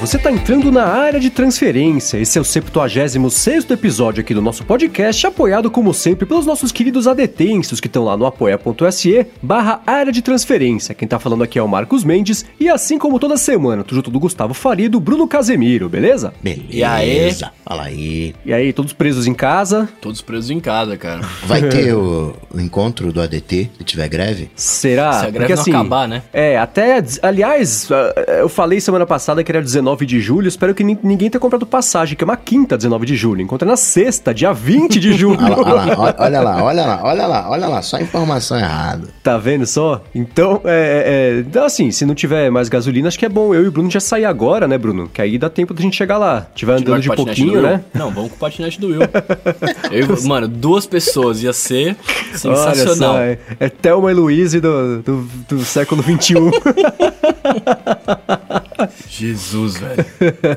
você está entrando na área de transferência. Esse é o 76 episódio aqui do nosso podcast, apoiado como sempre pelos nossos queridos adetensos que estão lá no apoia.se barra área de transferência. Quem tá falando aqui é o Marcos Mendes e assim como toda semana, tô junto do Gustavo Farido, Bruno Casemiro, beleza? Beleza. E aí? Fala aí. E aí, todos presos em casa? Todos presos em casa, cara. Vai ter o, o encontro do ADT se tiver greve? Será? Se a greve não acabar, né? É, até. Aliás, eh, eu falei semana passada que era 19 de julho. Espero que nin- ninguém tenha comprado passagem, que é uma quinta 19 de julho. Encontra na sexta, dia 20 de julho. Olha lá, olha lá, olha lá, olha lá, olha lá, só informação errada. Tá vendo só? Então, é, é, Então, assim, se não tiver mais gasolina, acho que é bom eu e o Bruno já sair agora, né, Bruno? Que aí dá tempo da gente chegar lá. Tiver andando de pouquinho, né? Não, vamos com o patinete do Will. Eu mano, duas pessoas ia ser Olha sensacional. só, é, é Thelma e Louise do, do, do século XXI. Jesus, velho.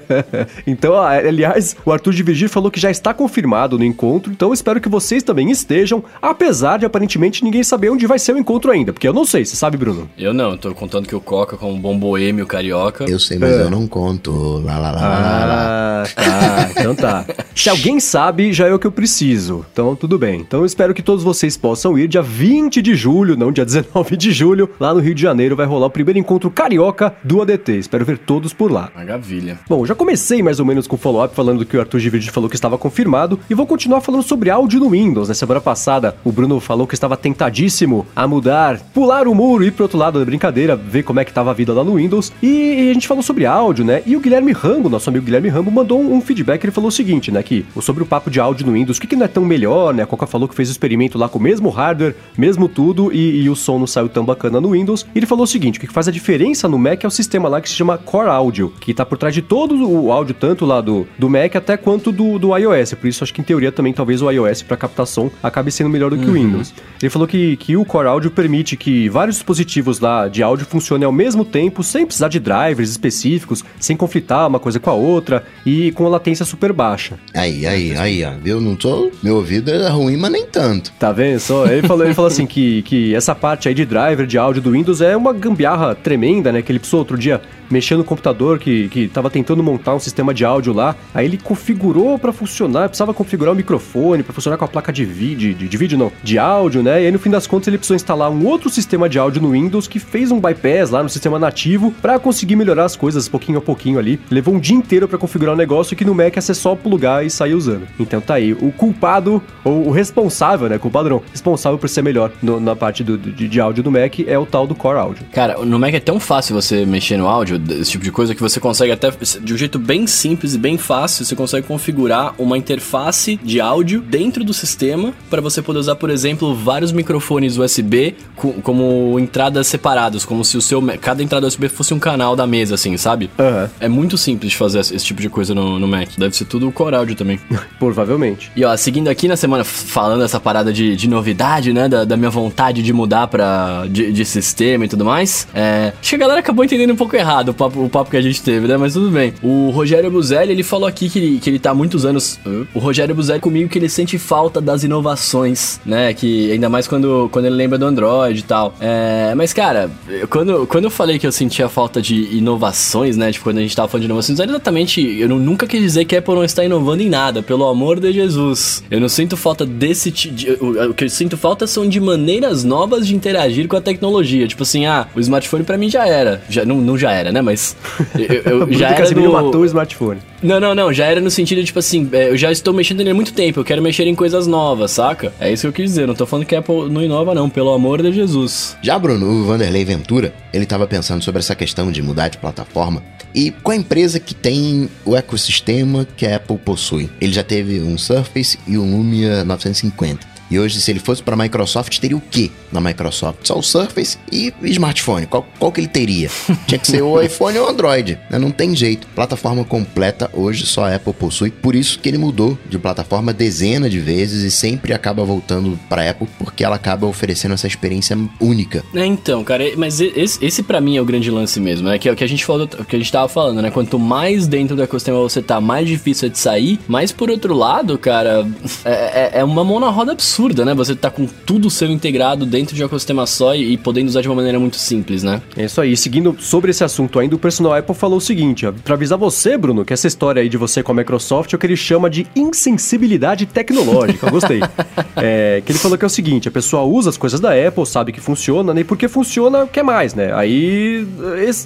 então, ah, aliás, o Arthur de Virgílio falou que já está confirmado no encontro, então eu espero que vocês também estejam, apesar de aparentemente ninguém saber onde vai ser o encontro ainda, porque eu não sei, você sabe, Bruno? Eu não, tô contando que o Coca, como um bom boêmio carioca. Eu sei, mas eu não conto. Lá, lá, lá, lá, lá, lá. Ah, tá, então tá. Se alguém sabe, já é o que eu preciso, então tudo bem. Então eu espero que todos vocês possam ir dia 20 de julho, não dia 19 de julho, lá no Rio de Janeiro vai rolar o primeiro encontro carioca do ADT. Espero ver todos por lá. Maravilha. Bom, já comecei mais ou menos com o follow-up falando que o Arthur de Virgílio falou que estava confirmado e vou continuar falando sobre áudio no Windows. Na semana passada, o Bruno falou que estava tentadíssimo a mudar, pular o muro e ir pro outro lado da brincadeira, ver como é que tava a vida lá no Windows. E a gente falou sobre áudio, né? E o Guilherme Rambo, nosso amigo Guilherme Rambo, mandou um, um feedback. Ele falou o seguinte, né? Que sobre o papo de áudio no Windows, o que, que não é tão melhor, né? A Coca falou que fez o experimento lá com o mesmo hardware, mesmo tudo, e, e o som não saiu tão bacana no Windows. E ele falou o seguinte: o que faz a diferença no Mac é o sistema lá que se chama Core Audio, que tá por trás de todo o áudio, tanto lá do, do Mac até quanto do, do iOS. Por isso, acho que em teoria também talvez o iOS para captação acabe sendo melhor do que o Windows. Ele falou que, que o Core Audio permite que vários dispositivos lá de áudio funcionem ao mesmo tempo, sem precisar de drivers específicos, sem conflitar uma coisa com a outra e com a latência super baixa. Aí, aí, aí, ó. Viu? Não tô. Meu ouvido é ruim, mas nem tanto. Tá vendo só? Ele falou, ele falou assim que, que essa parte aí de driver de áudio do Windows é uma gambiarra tremenda, né? Que ele precisou outro dia mexer no computador que, que tava tentando montar um sistema de áudio lá. Aí ele configurou pra funcionar, precisava configurar o microfone pra funcionar com a placa de vídeo, de, de vídeo não, de áudio, né? E aí no fim das contas ele precisou instalar um outro sistema de áudio no Windows que fez um bypass lá no sistema nativo pra conseguir melhorar as coisas pouquinho a pouquinho ali. Levou um dia inteiro pra configurar o negócio que no Mac é só plugar e sair usando. Então tá aí, o culpado ou o responsável, né? Culpado não, responsável por ser melhor no- na parte do, de, de áudio do Mac é o tal do Core Audio. Cara, no Mac é tão fácil você mexer no áudio, esse tipo de coisa, que você consegue até, de um jeito bem simples e bem fácil, você consegue configurar uma interface de áudio dentro do sistema para você poder usar, por exemplo, vários microfones USB co- como entradas separadas, como se o seu cada entrada USB fosse um canal da mesa, assim, sabe? Aham. É muito simples de fazer esse tipo de coisa no, no Mac. Deve ser tudo Core Audio também. Provavelmente. E ó, seguindo aqui na semana, falando essa parada de, de novidade, né? Da, da minha vontade de mudar pra. De, de sistema e tudo mais. É, acho que a galera acabou entendendo um pouco errado o papo, o papo que a gente teve, né? Mas tudo bem. O Rogério Buzelli, ele falou aqui que ele, que ele tá há muitos anos. O Rogério Buzelli comigo que ele sente falta das inovações, né? Que ainda mais quando, quando ele lembra do Android e tal. É, mas, cara, quando, quando eu falei que eu sentia falta de inovações, né? Tipo, quando a gente tava falando de inovações, era exatamente. Eu nu- nunca quis dizer que a Apple não está inovando em nada, pelo amor de Jesus. Eu não sinto falta desse. ti- de- o, o que eu sinto falta são de maneiras novas de interagir com a tecnologia. Tipo assim, ah, o smartphone pra mim já era. Já, não, não já era, né? Mas. Eu, eu- O já era. Casemiro do- matou o smartphone. não, não, não. Já era no sentido de, tipo assim, é, eu já estou mexendo nele há muito tempo. Eu quero mexer em coisas novas, saca? É isso que eu quis dizer. Não tô falando que a Apple não inova, não. Pelo amor de Jesus. Já Bruno, o Vanderlei Ventura, ele estava pensando sobre essa questão de mudar de plataforma e com a empresa que tem o ecossistema que a Apple possui. Ele já teve um Surface e um Lumia 950. E hoje, se ele fosse para a Microsoft, teria o quê na Microsoft? Só o Surface e smartphone. Qual, qual que ele teria? Tinha que ser o iPhone ou o Android. né? Não tem jeito. Plataforma completa hoje só a Apple possui. Por isso que ele mudou de plataforma dezenas de vezes e sempre acaba voltando para Apple porque ela acaba oferecendo essa experiência única. É, então, cara, mas esse, esse para mim é o grande lance mesmo, né? Que é o que a gente falou, o que a gente tava falando, né? Quanto mais dentro do ecossistema você tá, mais difícil é de sair. Mas por outro lado, cara, é, é- é uma mão na roda absurda, absurda, né? Você tá com tudo sendo integrado dentro de um ecossistema só e, e podendo usar de uma maneira muito simples, né? É isso aí. Seguindo sobre esse assunto ainda, o personal Apple falou o seguinte, ó, pra avisar você, Bruno, que essa história aí de você com a Microsoft é o que ele chama de insensibilidade tecnológica. Eu gostei. é, que ele falou que é o seguinte, a pessoa usa as coisas da Apple, sabe que funciona, né? E porque funciona, quer mais, né? Aí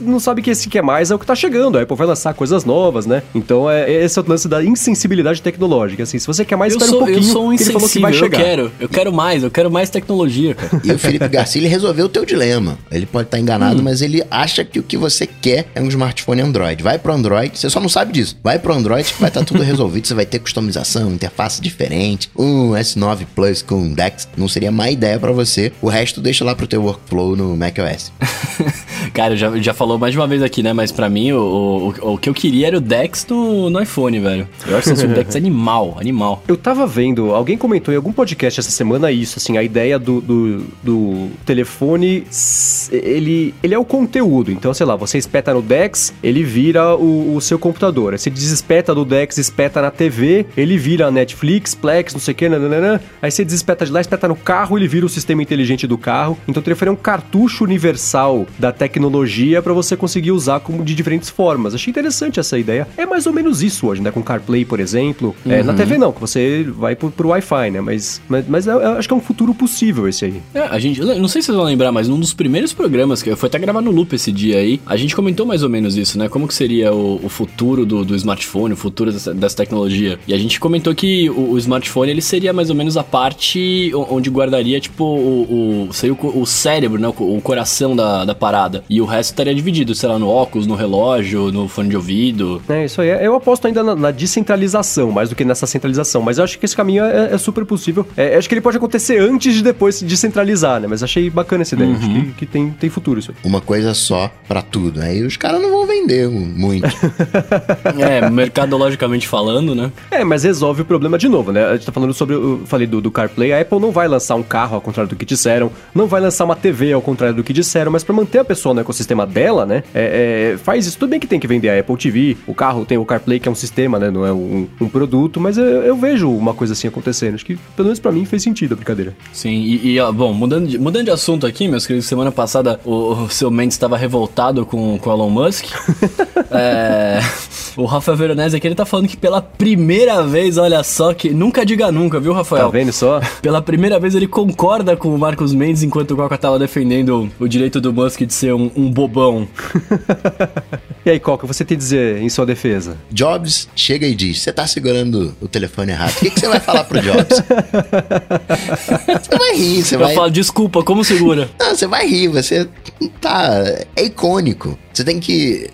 não sabe que esse quer mais é o que tá chegando. A Apple vai lançar coisas novas, né? Então é, esse é o lance da insensibilidade tecnológica. Assim, se você quer mais, eu espera sou, um pouquinho. Eu sou um que ele falou que insensível, vai eu chegar. Quero. Eu quero mais, eu quero mais tecnologia, cara. E o Felipe Garcia, ele resolveu o teu dilema. Ele pode estar enganado, mas ele acha que o que você quer é um smartphone Android. Vai pro Android, você só não sabe disso. Vai pro Android que vai estar tudo resolvido. Você vai ter customização, interface diferente. Um S9 Plus com DeX não seria má ideia pra você. O resto deixa lá pro teu workflow no macOS. Cara, já, já falou mais de uma vez aqui, né? Mas pra mim, o, o, o que eu queria era o Dex no, no iPhone, velho. Eu acho que o Dex animal, animal. Eu tava vendo, alguém comentou em algum podcast essa semana isso, assim, a ideia do, do, do telefone, ele, ele é o conteúdo. Então, sei lá, você espeta no Dex, ele vira o, o seu computador. Aí você desespeta do Dex, espeta na TV, ele vira Netflix, Plex, não sei o que, nananã. Aí você desespeta de lá, espeta no carro, ele vira o sistema inteligente do carro. Então, o telefone é um cartucho universal da tecnologia para você conseguir usar como de diferentes formas. Achei interessante essa ideia. É mais ou menos isso hoje, né? Com CarPlay, por exemplo. É, na TV não, que você vai pro, pro Wi-Fi, né? Mas, mas, mas eu, eu acho que é um futuro possível esse aí. É, a gente, não sei se vocês vão lembrar, mas num dos primeiros programas, que eu fui até gravar no Loop esse dia aí, a gente comentou mais ou menos isso, né? Como que seria o, o futuro do, do smartphone, o futuro dessa, dessa tecnologia. E a gente comentou que o, o smartphone, ele seria mais ou menos a parte onde guardaria, tipo, o, o, seria o, o cérebro, né? O, o coração da, da parada. E o resto estaria dividido, sei lá, no óculos, no relógio, no fone de ouvido. É, isso aí. Eu aposto ainda na, na descentralização, mais do que nessa centralização. Mas eu acho que esse caminho é, é super possível. É, acho que ele pode acontecer antes de depois se descentralizar, né? Mas achei bacana essa ideia. Acho que, que tem, tem futuro isso aí. Uma coisa só pra tudo. Aí os caras não vão vender muito. É, mercadologicamente falando, né? É, mas resolve o problema de novo, né? A gente tá falando sobre. Eu falei do, do CarPlay. A Apple não vai lançar um carro ao contrário do que disseram, não vai lançar uma TV ao contrário do que disseram, mas pra manter a pessoa no ecossistema dela, né? é- é, faz isso. Tudo bem que tem que vender a Apple TV, o carro tem o CarPlay, que é um sistema, né? Não é um, um produto, mas eu, eu vejo uma coisa assim acontecendo. Acho que, pelo menos pra mim, fez sentido a brincadeira. Sim, e, e, ó, bom, mudando de, mudando de assunto aqui, meus queridos, semana passada o, o seu Mendes estava revoltado com, com o Elon Musk. É, o Rafael Veronese aqui, ele tá falando que pela primeira vez, olha só, que nunca diga nunca, viu, Tá Rafael? vendo só? Pela primeira vez ele concorda com o Marcos Mendes, enquanto o Coca tava defendendo o direito do Musk de ser um, um bobão. E aí, Coca, você tem a dizer em sua defesa? Jobs chega e diz: Você tá segurando o telefone errado. O que, que você vai falar pro Jobs? você vai rir, você Eu vai. falo, desculpa, como segura? Não, você vai rir, você tá. É icônico. Você tem que.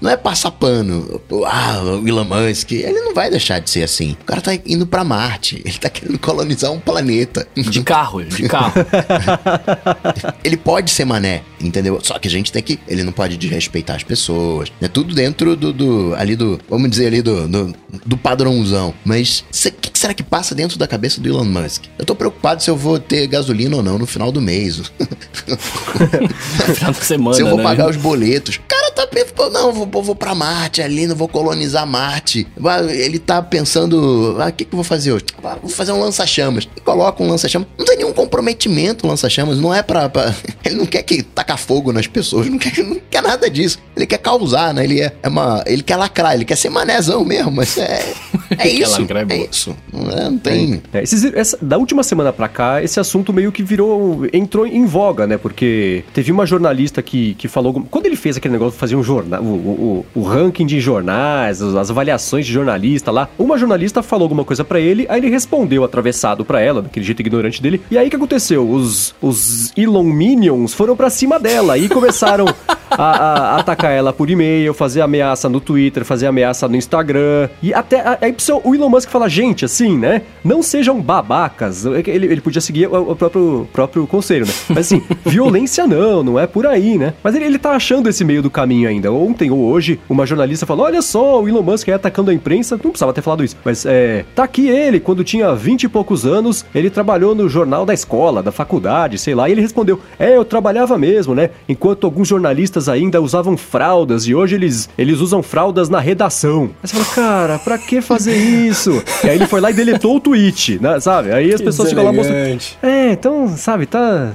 Não é passar pano. Ah, o Elon Musk. Ele não vai deixar de ser assim. O cara tá indo pra Marte. Ele tá querendo colonizar um planeta. De carro, de carro. Ele pode ser mané, entendeu? Só que a gente tem que. Ele não pode desrespeitar as pessoas. É tudo dentro do. do- ali do. Vamos dizer ali do. do, do padrãozão. Mas o que, que será que passa dentro da cabeça do Elon Musk? Eu tô preocupado se eu vou ter gasolina ou não no final do mês. No final da semana, se eu vou né? pagar os boletos. O cara tá pensando, não, vou, vou pra Marte ali, não vou colonizar Marte. Ele tá pensando, ah, o que, que eu vou fazer hoje? Ah, vou fazer um lança-chamas. E coloca um lança-chamas. Não tem nenhum comprometimento lança-chamas, não é pra, pra- Ele não quer que tacar fogo nas pessoas, não quer, não quer nada disso. Ele quer causar, né? Ele é, é uma. Ele quer lacrar, ele quer ser manézão mesmo, mas é. É isso. é É isso. Não, é, não tem. É, esses- essa- da última semana pra cá, esse assunto meio que virou. entrou em voga, né? Porque teve uma jornalista que, que falou. Quando ele fez aquele negócio de fazer um jornal, o, o, ranking de jornais, as, avaliações de jornalista lá, uma jornalista falou alguma coisa pra ele, aí ele respondeu atravessado pra ela, daquele jeito ignorante dele. E aí o que aconteceu? Os, os Elon Minions foram pra cima dela e começaram a, a- atacar ela por e-mail, fazer ameaça no Twitter, fazer ameaça no Instagram. E até aí o Elon Musk fala, gente, assim, né? Não sejam babacas. Ele, ele podia seguir o, o próprio, próprio conselho, né? Mas assim, violência não, não é por aí, né? Mas ele, ele tá achando esse meio do caminho ainda. Ontem ou hoje, uma jornalista falou: olha só, o Elon Musk aí atacando a imprensa. Não precisava ter falado isso. Mas é. Tá aqui ele, quando tinha 20 e poucos anos, ele trabalhou no jornal da escola, da faculdade, sei lá, e ele respondeu: É, eu trabalhava mesmo. né? Enquanto alguns jornalistas ainda usavam fraldas e hoje eles, eles usam fraldas na redação. Aí você fala, cara, pra que fazer isso? E aí ele foi lá e deletou o tweet, né, sabe? Aí as Que pessoas ficam lá mostrando. É, então, sabe, tá.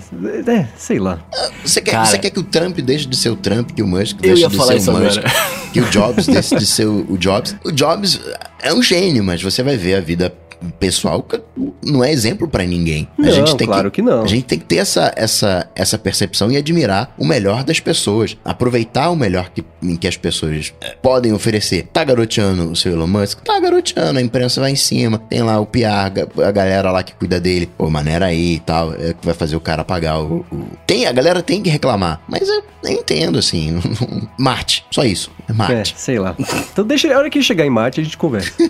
É, sei lá. Você quer, Cara. você quer que o Trump deixe de ser o Trump, que o Musk Eu deixe de ser o Musk, agora. que o Jobs deixe de ser o Jobs. O Jobs é um gênio, mas você vai ver a vida pessoal que não é exemplo pra ninguém. Não, a gente tem claro que não. A gente tem que ter essa, essa, essa percepção e admirar o melhor das pessoas. Aproveitar o melhor que, em que as pessoas eh, podem oferecer. Tá garoteando o seu Elon Musk? Tá garoteando, a imprensa vai em cima. Tem lá o PR, a galera lá que cuida dele. Pô, maneira aí e tal. É que vai fazer o cara pagar o. o- Tem, a galera tem que reclamar. Mas eu, eu entendo, assim. Marte. Só isso. É É, Marte. sei lá. Então deixa, a hora que ele chegar em Marte a gente conversa.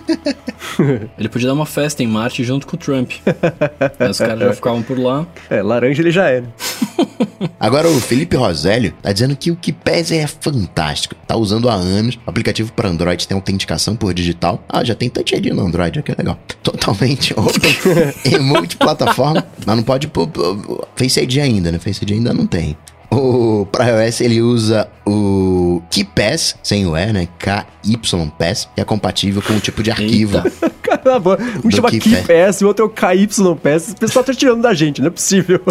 Ele podia dar uma festa em Marte junto com o Trump. Aí os caras já ficavam por lá. É, laranja ele já é. né? Agora o Felipe Rosélio tá dizendo que o que pesa é fantástico. Tá usando há anos. O aplicativo para Android tem autenticação por digital. Ah, já tem Touch ID no Android, que legal. Totalmente open em multiplataforma. Mas não pode pôr pôr Face ID ainda, né? Face ID ainda não tem. O, pra iOS ele usa o KeyPass, sem o E, né? KYPass, que é compatível com o tipo de arquivo. Caramba, um chama Key KeyPass e o outro é o KYPass. O pessoal tá tirando da gente, não é possível.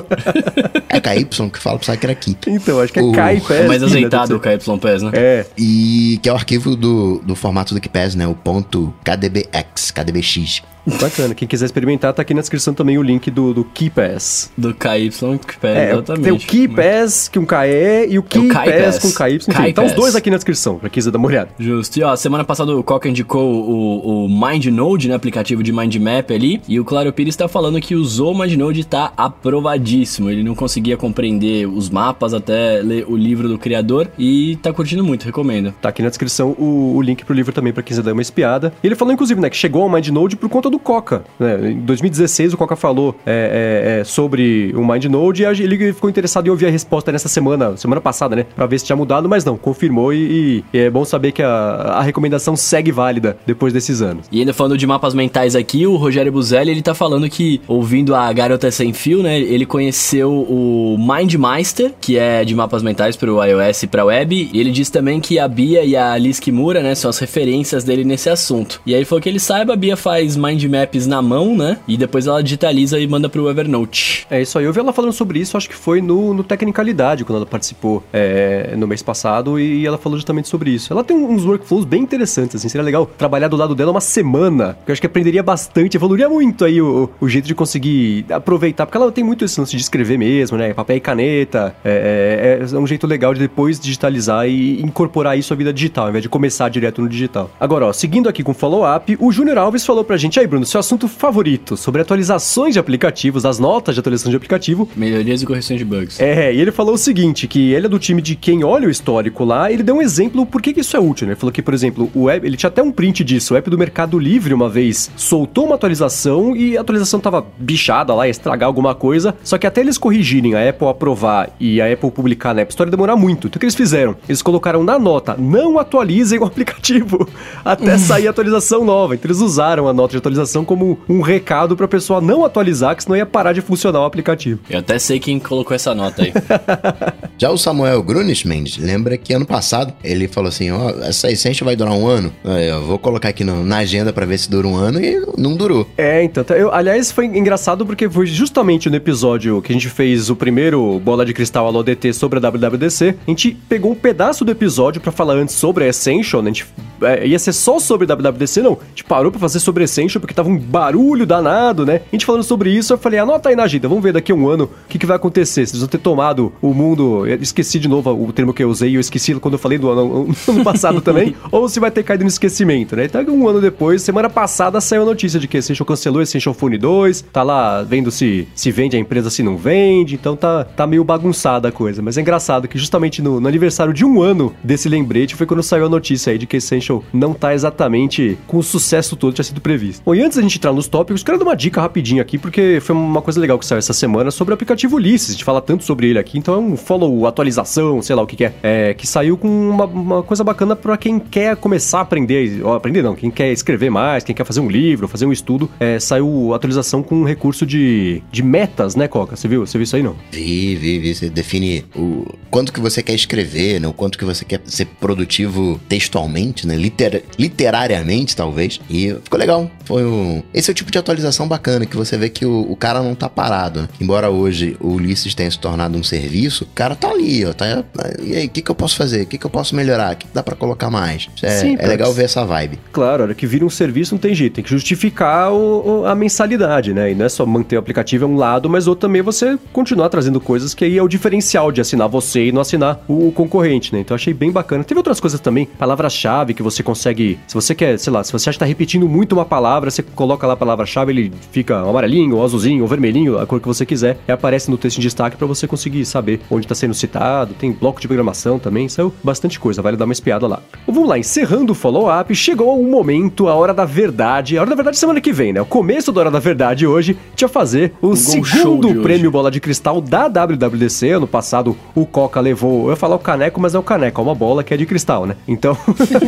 É KY que fala, pensava que era Key. então, acho que é O- KeyPass. É mais né? azeitado o. KYPS, né? É, E que é o arquivo do, do formato do KeyPass, né? O ponto KDBX, KDBX. Bacana. Quem quiser experimentar, tá aqui na descrição também o link do, do KeyPass. Do KYPS, É, exatamente. tem o KeyPass com KE e o KeyPass. KeyPass com KY. Enfim, tá os dois aqui na descrição, pra quem quiser dar uma olhada. Justo. E ó, semana passada o Coca indicou o, o MindNode, né? Aplicativo de mind map ali. E o Claro Pires tá falando que usou o MindNode e tá aprovadíssimo. Ele não conseguia compreender os mapas até ler o livro do criador. E tá curtindo muito, recomendo. Tá aqui na descrição o, o link pro livro também pra quem quiser dar uma espiada. E ele falou, inclusive, né, que chegou ao MindNode por conta do Coca. né? Em 2016, o Coca falou é, é, é, sobre o MindNode e ele ficou interessado em ouvir a resposta nessa semana, semana passada, né? Pra ver se tinha mudado, mas não, confirmou e, e é bom saber que a, a recomendação segue válida depois desses anos. E ainda falando de mapas mentais aqui, o Rogério Buzelli, ele tá falando que, ouvindo a Garota Sem Fio, né, ele conheceu o MindMeister, que é de mapas mentais pro iOS e pra web, e ele diz também que a Bia e a Alice Kimura, né, são as referências dele nesse assunto. E aí ele falou que ele saiba, a Bia faz mind maps na mão, né, e depois ela digitaliza e manda pro Evernote. É isso aí. Eu vi ela falando sobre isso, acho que foi no, no Tecnicalidade, quando ela participou é, no mês passado, e ela falou justamente sobre isso. Ela tem uns workflows bem interessantes, assim, seria legal trabalhar do lado dela uma semana, eu acho que aprenderia bastante, evoluiria muito aí o, o jeito de conseguir aproveitar, porque ela tem muito esse lance de escrever mesmo, né? Papel e caneta, é, é- é um jeito legal de depois digitalizar e incorporar isso à vida digital, ao invés de começar direto no digital. Agora, ó, seguindo aqui com o follow-up, o Júnior Alves falou pra gente, aí Bruno, seu assunto favorito sobre atualizações de aplicativos, as notas de atualização de aplicativo, Melhorias e correções de bugs. é, e ele falou o seguinte, que ele é do time de quem olha o histórico lá, ele deu um exemplo por que, que isso é útil, né? Ele falou que, por exemplo, o app, ele tinha até um print disso, o app do Mercado Livre uma vez soltou uma atualização e a atualização tava bichada lá, ia estragar alguma coisa, só que até eles corrigirem, a Apple aprovar e a Apple publicar na App Store ia demorar muito. Então o que eles fizeram? Eles colocaram na nota, não atualizem o aplicativo até sair a atualização nova. Então eles usaram a nota de atualização como um recado pra pessoa não atualizar, que senão ia parar de funcionar o aplicativo. Eu até sei quem colocou essa nota aí. Já o Samuel Grunes Mendes lembra que ano passado ele falou assim: Ó, essa Essential vai durar um ano. Eu vou colocar aqui no- na agenda pra ver se dura um ano e não durou. É, então, tá- eu, aliás, foi engraçado porque foi justamente no episódio que a gente fez o primeiro Bola de Cristal Alô DT sobre a WWDC, a gente pegou um pedaço do episódio pra falar antes sobre a Essential, né? A gente, é, ia ser só sobre a WWDC, não. A gente parou pra fazer sobre a Essential porque tava um barulho danado, né? A gente falando sobre isso, eu falei, anota aí na agenda, vamos ver daqui a um ano o que, que vai acontecer. Vocês vão ter tomado o mundo. Esqueci de novo o termo que eu usei, eu esqueci quando eu falei do ano, ano passado também, ou se vai ter caído no esquecimento, né? Então, um ano depois, semana passada, saiu a notícia de que Essential cancelou Essential Phone 2, tá lá vendo se, se vende a empresa, se não vende, então tá, tá meio bagunçada a coisa. Mas é engraçado que justamente no, no aniversário de um ano desse lembrete foi quando saiu a notícia aí de que Essential não tá exatamente com o sucesso todo que tinha sido previsto. Bom, e antes da gente entrar nos tópicos, quero dar uma dica rapidinho aqui, porque foi uma coisa legal que saiu essa semana sobre o aplicativo Ulisses. A gente fala tanto sobre ele aqui, então é um follow, atualização, sei lá o que, que é, é, que saiu com uma, uma coisa bacana pra quem quer começar a aprender, aprender não, quem quer escrever mais, quem quer fazer um livro, fazer um estudo, é, saiu atualização com um recurso de, de metas, né, Coca? Você viu? Você viu isso aí, não? Vi, vi, vi. Você define o quanto que você quer escrever, né? O quanto que você quer ser produtivo textualmente, né? Liter, literariamente, talvez. E ficou legal. Foi um... Esse é o tipo de atualização bacana, que você vê que o, o cara não tá parado, né? Embora hoje o Ulisses tenha se tornado um serviço, o cara tá ali, ó. Tá, e aí, o que que eu posso fazer? O que que eu posso melhorar? O que, que dá para colocar mais? É, Sim, é legal ver essa vibe. Claro, hora que vira um serviço não tem jeito, tem que justificar o, o, a mensalidade, né? E não é só manter o aplicativo é um lado, mas outro também é você continuar trazendo coisas que aí é o diferencial de assinar você e não assinar o, o concorrente, né? Então achei bem bacana. Teve outras coisas também, palavra-chave que você consegue, se você quer, sei lá, se você acha que tá repetindo muito uma palavra, você coloca lá a palavra-chave, ele fica amarelinho, azulzinho, ou vermelhinho, a cor que você quiser, e aparece no texto em destaque para você conseguir saber onde está sendo citado. Tem bloco de programação também, saiu bastante coisa, vale dar uma espiada lá. Vamos lá, encerrando o follow-up, chegou o momento, a hora da verdade. A hora da verdade semana que vem, né? O começo da hora da verdade hoje, tinha fazer o, o segundo prêmio Bola de Cristal da WWDC. Ano passado o Coca levou, eu ia falar o caneco, mas é o caneco, é uma bola que é de cristal, né? Então,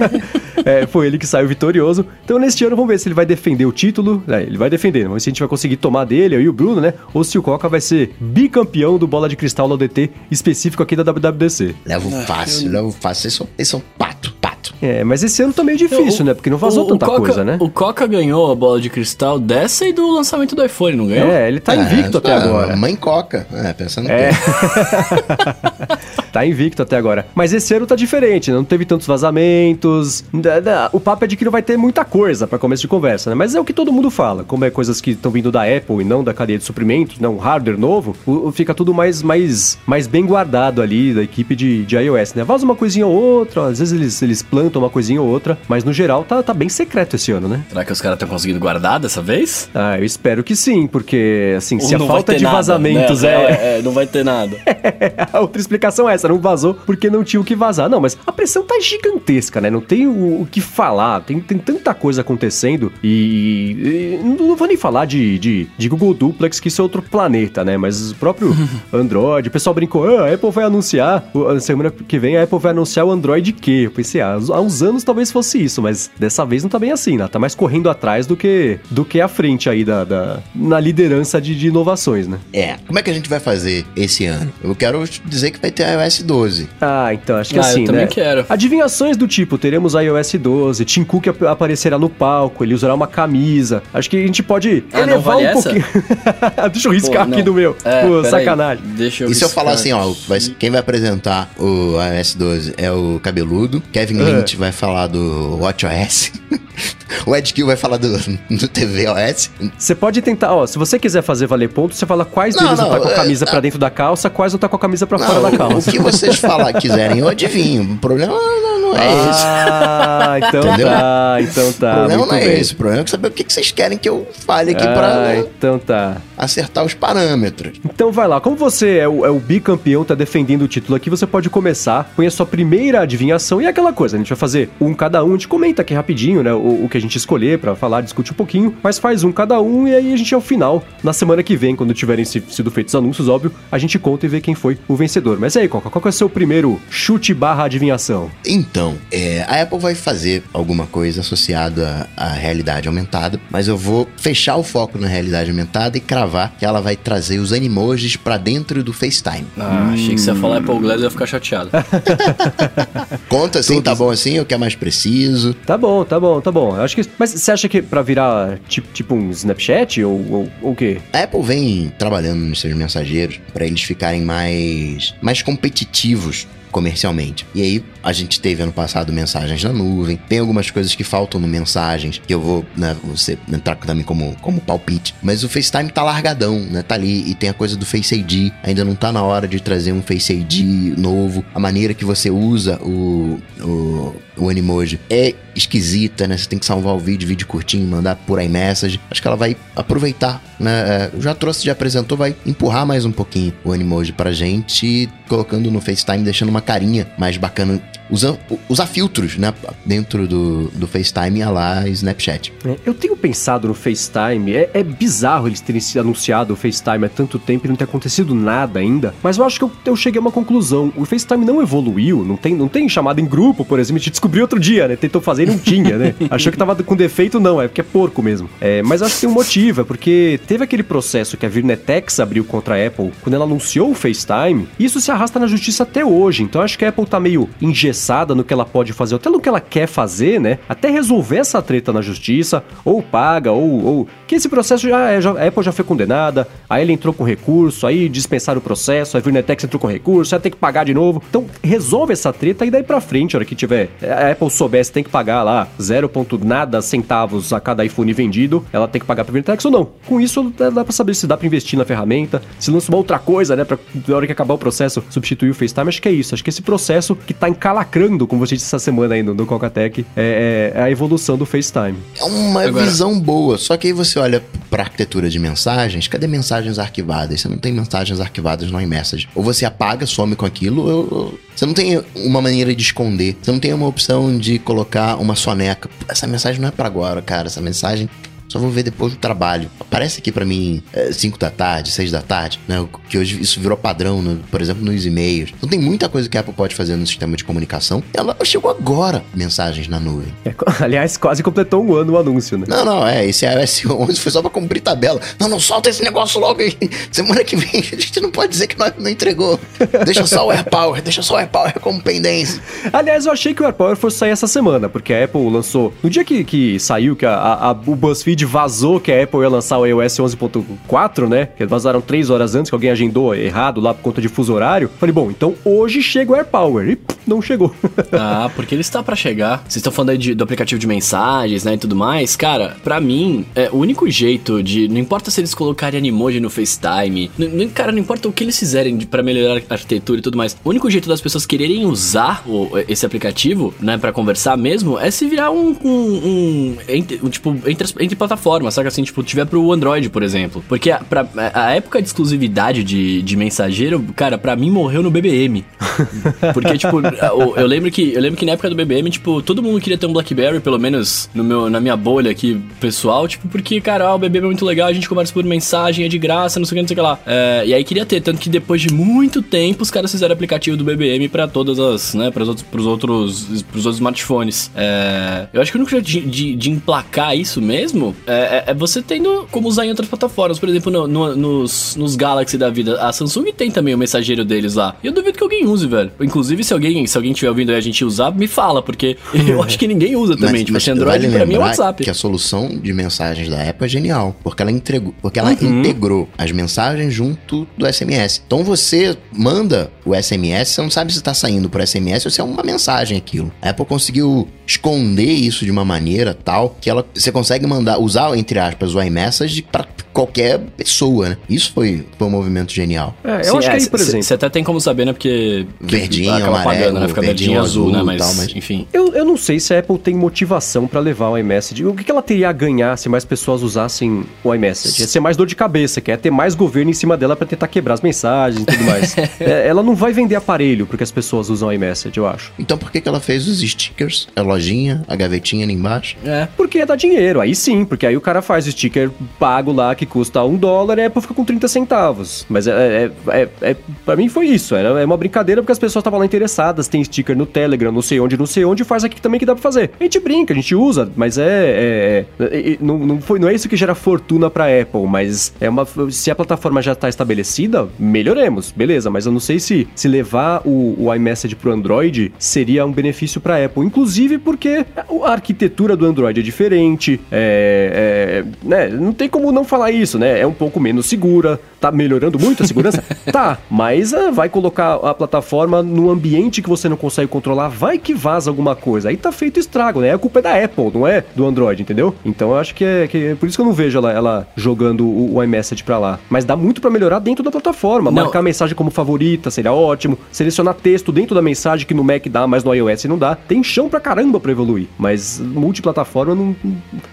é, foi ele que saiu vitorioso. Então, neste ano, vamos ver se ele vai defender o título. É, ele vai defender, vamos ver se a gente vai conseguir tomar dele, eu e o Bruno, né? Ou se o Coca vai ser bicampeão do Bola de Cristal da ODT específico aqui da WWDC. Levo ah, fácil, eu... levo fácil. Eles são, eles são pato, pato. É, mas esse ano tá meio difícil, o, né? Porque não vazou o, tanta Coca, coisa, né? O Coca ganhou a bola de cristal dessa e do lançamento do iPhone, não ganhou? É, ele tá invicto é, até tá, agora. Mãe Coca, é, pensando é. tá invicto até agora. Mas esse ano tá diferente, né? não teve tantos vazamentos. O papo é de que não vai ter muita coisa para começo de conversa, né? Mas é o que todo mundo fala. Como é coisas que estão vindo da Apple e não da cadeia de suprimentos, não hardware novo, fica tudo mais, mais, mais bem guardado ali da equipe de, de iOS, né? Vaza uma coisinha ou outra, às vezes eles, eles plantam uma coisinha ou outra, mas no geral tá, tá bem secreto esse ano, né? Será que os caras estão conseguindo guardar dessa vez? Ah, eu espero que sim, porque assim, ou se a falta de nada, vazamentos né? é... é... Não vai ter nada. a outra explicação é essa, não vazou porque não tinha o que vazar. Não, mas a pressão tá gigantesca, né? Não tem o, o que falar, tem, tem tanta coisa acontecendo e, e não, não, vou nem falar de, de, de, Google Duplex, que isso é outro planeta, né? Mas o próprio Android, o pessoal brincou, ah, a Apple vai anunciar, a semana que vem a Apple vai anunciar o Android que? Eu pensei, ah, há uns anos talvez fosse isso, mas dessa vez não tá bem assim, né? Tá mais correndo atrás do que, do que à frente aí da, da na liderança de, de inovações, né? É, como é que a gente vai fazer esse ano? Eu quero dizer que vai ter iOS 12. Ah, então acho que ah, assim, eu também né? quero. Adivinhações do tipo, teremos iOS 12, Tim Cook aparecerá no palco, ele usará uma camisa. Acho que a gente pode ah, elevar vale um pouquinho. Deixa eu riscar Pô, aqui do meu. É, Pô, sacanagem. Aí. Deixa eu E se eu falar assim, ó, vai, quem vai apresentar o iOS 12 é o cabeludo, Kevin É. Lynch vai falar do WatchOS. o Ed Kill vai falar do, do TVOS. Você pode tentar, ó, se você quiser fazer valer ponto, você fala quais Não, deles não, não, tá com a é, camisa é. pra dentro da calça, quais não tá com a camisa pra fora da Não, o calça. que vocês falar, quiserem, eu adivinho. O problema não, não é esse. Ah, então Entendeu? tá, então tá. O problema não é bem. esse. O problema é saber o que que vocês querem que eu fale aqui Ah, pra então tá. acertar os parâmetros. Então vai lá, como você é o, é o bicampeão, tá defendendo o título aqui, você pode começar, põe a sua primeira adivinhação e é aquela coisa, a gente vai fazer um cada um, a gente comenta aqui rapidinho, né, o, o que a gente escolher pra falar, discutir um pouquinho, mas faz um cada um e aí a gente ao final, na semana que vem, quando tiverem sido feitos anúncios, óbvio, a gente conta e vê quem foi o vencedor. Mas aí, Coca, qual que é o seu primeiro chute barra adivinhação? Então, é, a Apple vai fazer alguma coisa associada à realidade aumentada, mas eu vou fechar o foco na realidade aumentada e cravar que ela vai trazer os animojis pra dentro do FaceTime. Ah, achei que você ia falar Apple Glass e eu ia ficar chateado. Conta assim, tá bom assim, ou quer mais preciso? Tá bom, tá bom, tá bom. Eu acho que. Mas você acha que pra virar tipo, tipo um Snapchat ou, ou, ou o quê? A Apple vem trabalhando nos seus mensageiros para eles ficarem mais, mais competitivos comercialmente. E aí, a gente teve ano passado mensagens na nuvem, tem algumas coisas que faltam no mensagens, que eu vou, né, você entrar também como, como palpite. Mas o FaceTime tá largadão, né? Tá ali e tem a coisa do Face ID. Ainda não tá na hora de trazer um Face ID novo. A maneira que você usa o, o, o Animoji é esquisita, né? Você tem que salvar o vídeo, vídeo curtinho, mandar por iMessage. Acho que ela vai aproveitar, né? É, Já trouxe, já apresentou, vai empurrar mais um pouquinho o Animoji pra gente, colocando no FaceTime, deixando uma carinha mais bacana usar, usar filtros, né? Dentro do, do FaceTime a lá Snapchat. É, eu tenho pensado no FaceTime, é, é, bizarro eles terem anunciado o FaceTime há tanto tempo e não ter acontecido nada ainda, mas eu acho que eu, eu cheguei a uma conclusão. O FaceTime não evoluiu, não tem, não tem chamada em grupo, por exemplo, a gente descobriu outro dia, né? Tentou fazer e não tinha, né? Achou que tava com defeito, não, é porque é porco mesmo. É, mas acho que tem um motivo, é porque teve aquele processo que a Virnetex abriu contra a Apple quando ela anunciou o FaceTime, e isso se arrasta na justiça até hoje. Então acho que a Apple tá meio engessada no que ela pode fazer, até no que ela quer fazer, né? Até resolver essa treta na justiça, ou paga, ou. ou... Que esse processo já, é, já a Apple já foi condenada, aí ele entrou com recurso, aí dispensaram o processo, a Virnetex entrou com recurso, aí tem que pagar de novo. Então resolve essa treta e daí pra frente, a hora que tiver. A Apple soubesse tem que pagar lá 0, nada centavos a cada iPhone vendido, ela tem que pagar pra Virnetex ou não. Com isso, dá pra saber se dá pra investir na ferramenta, se lança uma outra coisa, né? Pra na hora que acabar o processo, substituir o FaceTime. Acho que é isso. Acho que esse processo que tá encalacrando, como você disse essa semana aí no, no Cocatec, é, é, a evolução do FaceTime. É uma Agora... visão boa. Só que aí você olha pra arquitetura de mensagens, cadê mensagens arquivadas? Você não tem mensagens arquivadas no iMessage. Ou você apaga, some com aquilo, ou, ou... você não tem uma maneira de esconder. Você não tem uma opção de colocar uma soneca. Essa mensagem não é para agora, cara. Essa mensagem só vou ver depois do trabalho. Aparece aqui para mim 5 é, da tarde, 6 da tarde, né? Que hoje isso virou padrão, no, por exemplo, nos e-mails. Então tem muita coisa que a Apple pode fazer no sistema de comunicação. Ela chegou agora, mensagens na nuvem. É, aliás, quase completou um ano o anúncio, né? Não, não, é. Esse iOS 11 foi só pra cumprir tabela. Não, não, solta esse negócio logo aí. Semana que vem a gente não pode dizer que não, não entregou. Deixa só o AirPower, deixa só o AirPower como pendência. Aliás, eu achei que o AirPower fosse sair essa semana, porque a Apple lançou. No dia que, que saiu, que a, a, a o BuzzFeed vazou que a Apple ia lançar o iOS 11.4, né? Que vazaram três horas antes, que alguém agendou errado lá por conta de fuso horário. Falei, bom, então hoje chega o AirPower. E pff, não chegou. ah, porque ele está para chegar. Vocês estão falando aí de, do aplicativo de mensagens, né, e tudo mais. Cara, para mim, é, o único jeito de... Não importa se eles colocarem Animoji no FaceTime. Não, cara, não importa o que eles fizerem para melhorar a arquitetura e tudo mais. O único jeito das pessoas quererem usar o, esse aplicativo, né, para conversar mesmo, é se virar um... um, um, um, um tipo, entre, entre plataformas, saca? assim, tipo, tiver pro Android, por exemplo. Porque a, pra, a época de exclusividade de, de mensageiro, cara, pra mim morreu no BBM. Porque, tipo, eu, eu, lembro que, eu lembro que na época do BBM, tipo, todo mundo queria ter um Blackberry, pelo menos no meu, na minha bolha aqui pessoal, tipo, porque, cara, ah, o BBM é muito legal, a gente conversa por mensagem, é de graça, não sei o que, não sei o que lá. É, e aí queria ter, tanto que depois de muito tempo os caras fizeram aplicativo do BBM para todas as, né, pros outros, pros outros, pros outros smartphones. É, eu acho que o único jeito de, de, de emplacar isso mesmo é, é, é você tendo como usar em outras plataformas. Por exemplo, no, no, nos, nos Galaxy da vida. A Samsung tem também o mensageiro deles lá. E eu duvido que alguém use, velho. Inclusive, se alguém, se alguém estiver ouvindo aí a gente usar, me fala, porque eu acho que ninguém usa também. Mas, tipo, mas Android vale pra mim é WhatsApp. Que a solução de mensagens da Apple é genial. Porque ela entregou, porque ela uhum. integrou as mensagens junto do SMS. Então você manda o SMS, você não sabe se tá saindo por SMS ou se é uma mensagem aquilo. A Apple conseguiu esconder isso de uma maneira tal que ela você consegue mandar usar entre aspas o iMessage para qualquer pessoa, né? Isso foi, foi um movimento genial. É, eu Sim, acho que aí, por exemplo. Você até tem como saber, né? Porque. Verdinho, amarelo, pagando, né? Fica verdinho, verdinho azul, né? Mas, tal, mas, enfim. Eu, eu não sei se a Apple tem motivação para levar o iMessage. O que, que ela teria a ganhar se mais pessoas usassem o iMessage? Ia ser mais dor de cabeça, quer ter mais governo em cima dela para tentar quebrar as mensagens e tudo mais. é, ela não vai vender aparelho porque as pessoas usam o iMessage, eu acho. Então por que, que ela fez os stickers, a lojinha, a gavetinha ali embaixo? É. Porque é dar dinheiro, aí sim, porque aí o cara faz o sticker pago lá que custa um dólar e a Apple fica com 30 centavos. Mas é, é, é, é pra mim foi isso. Era, é uma brincadeira porque as pessoas estavam lá interessadas. Tem sticker no Telegram, não sei onde, não sei onde, faz aqui também que dá pra fazer. A gente brinca, a gente usa, mas é. é, é não, não, foi, não é isso que gera fortuna pra Apple, mas é uma. Se a plataforma já tá estabelecida, melhoremos, beleza. Mas eu não sei se, se levar o, o iMessage pro Android seria um benefício pra Apple. Inclusive porque a arquitetura do Android é diferente. É, é, né, não tem como não falar isso, né? É um pouco menos segura, tá melhorando muito a segurança? tá, mas uh, vai colocar a plataforma no ambiente que você não consegue controlar, vai que vaza alguma coisa. Aí tá feito estrago, né? A culpa é da Apple, não é do Android, entendeu? Então eu acho que é, que é por isso que eu não vejo ela, ela jogando o, o iMessage pra lá. Mas dá muito para melhorar dentro da plataforma. Não. Marcar a mensagem como favorita seria ótimo. Selecionar texto dentro da mensagem que no Mac dá, mas no iOS não dá. Tem chão pra caramba pra evoluir. Mas multiplataforma não,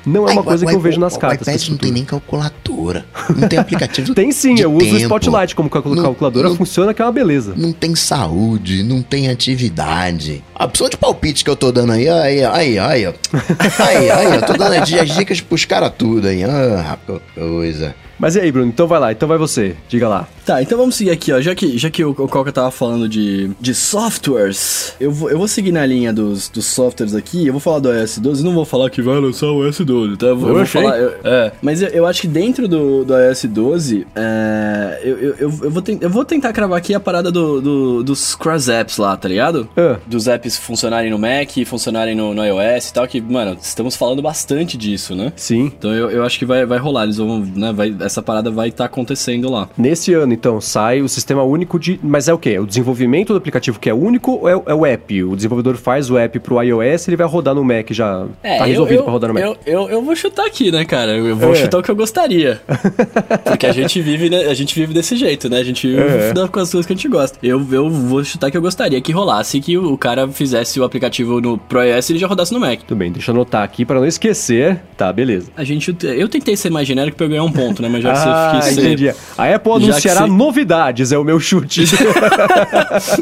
não é uma coisa que eu vejo nas cartas. O iPad não tem nem calculador calculadora. Não tem aplicativo Tem sim, eu uso o tempo. Spotlight como calculadora, não- funciona que é uma beleza. Não tem saúde, não tem atividade. A opção de palpite que eu tô dando aí, aí, aí, aí, ó. Aí, aí, eu tô dando as as dicas pros caras tudo aí. Ah, coisa. Mas e aí, Bruno? Então vai lá, então vai você. Diga lá. Tá, então vamos seguir aqui, ó. Já que, já que o, o Coca tava falando de, de softwares, eu vou, eu vou seguir na linha dos, dos softwares aqui. Eu vou falar do iOS 12, não vou falar que vai lançar o iOS 12, tá? Eu vou, eu vou falar. eu- é, mas eu, eu acho que dentro do, do iOS 12, é, eu, eu, eu, eu vou ten- eu vou tentar cravar aqui a parada do, do- dos cross apps lá, tá ligado? Ah. Dos apps funcionarem no Mac, funcionarem no, no iOS e tal, que, mano, estamos falando bastante disso, né? Sim. Então eu, eu acho que vai, vai rolar, eles vão, né, vai, essa parada vai estar acontecendo lá. Nesse ano, então, sai o sistema único de. Mas é o quê? É o desenvolvimento do aplicativo que é único ou é, é o app? O desenvolvedor faz o app pro iOS ele vai rodar no Mac já. tá resolvido É, eu, pra rodar no Mac. Eu, eu, eu vou chutar aqui, né, cara? Eu vou É. chutar o que eu gostaria. Porque a gente vive, né? A gente vive desse jeito, né? A gente vive É. com as coisas que a gente gosta. Eu, eu vou chutar que eu gostaria que rolasse que o, cara fizesse o aplicativo no Pro iOS e ele já rodasse no Mac. Tudo bem, deixa eu anotar aqui pra não esquecer. Tá, beleza. A gente. Eu tentei ser mais genérico pra eu ganhar um ponto, né? Mas já que ah, você entendi. A Apple anunciará você- novidades, é o meu chute.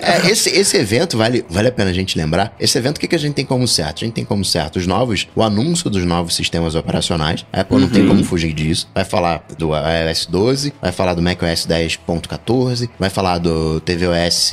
É, esse, esse evento, vale, vale a pena a gente lembrar. Esse evento, o que, que a gente tem como certo? A gente tem como certo os novos, o anúncio dos novos sistemas operacionais. A Apple não tem como fugir disso. Vai falar do iOS 12, vai falar do macOS 10.14, vai falar do tvOS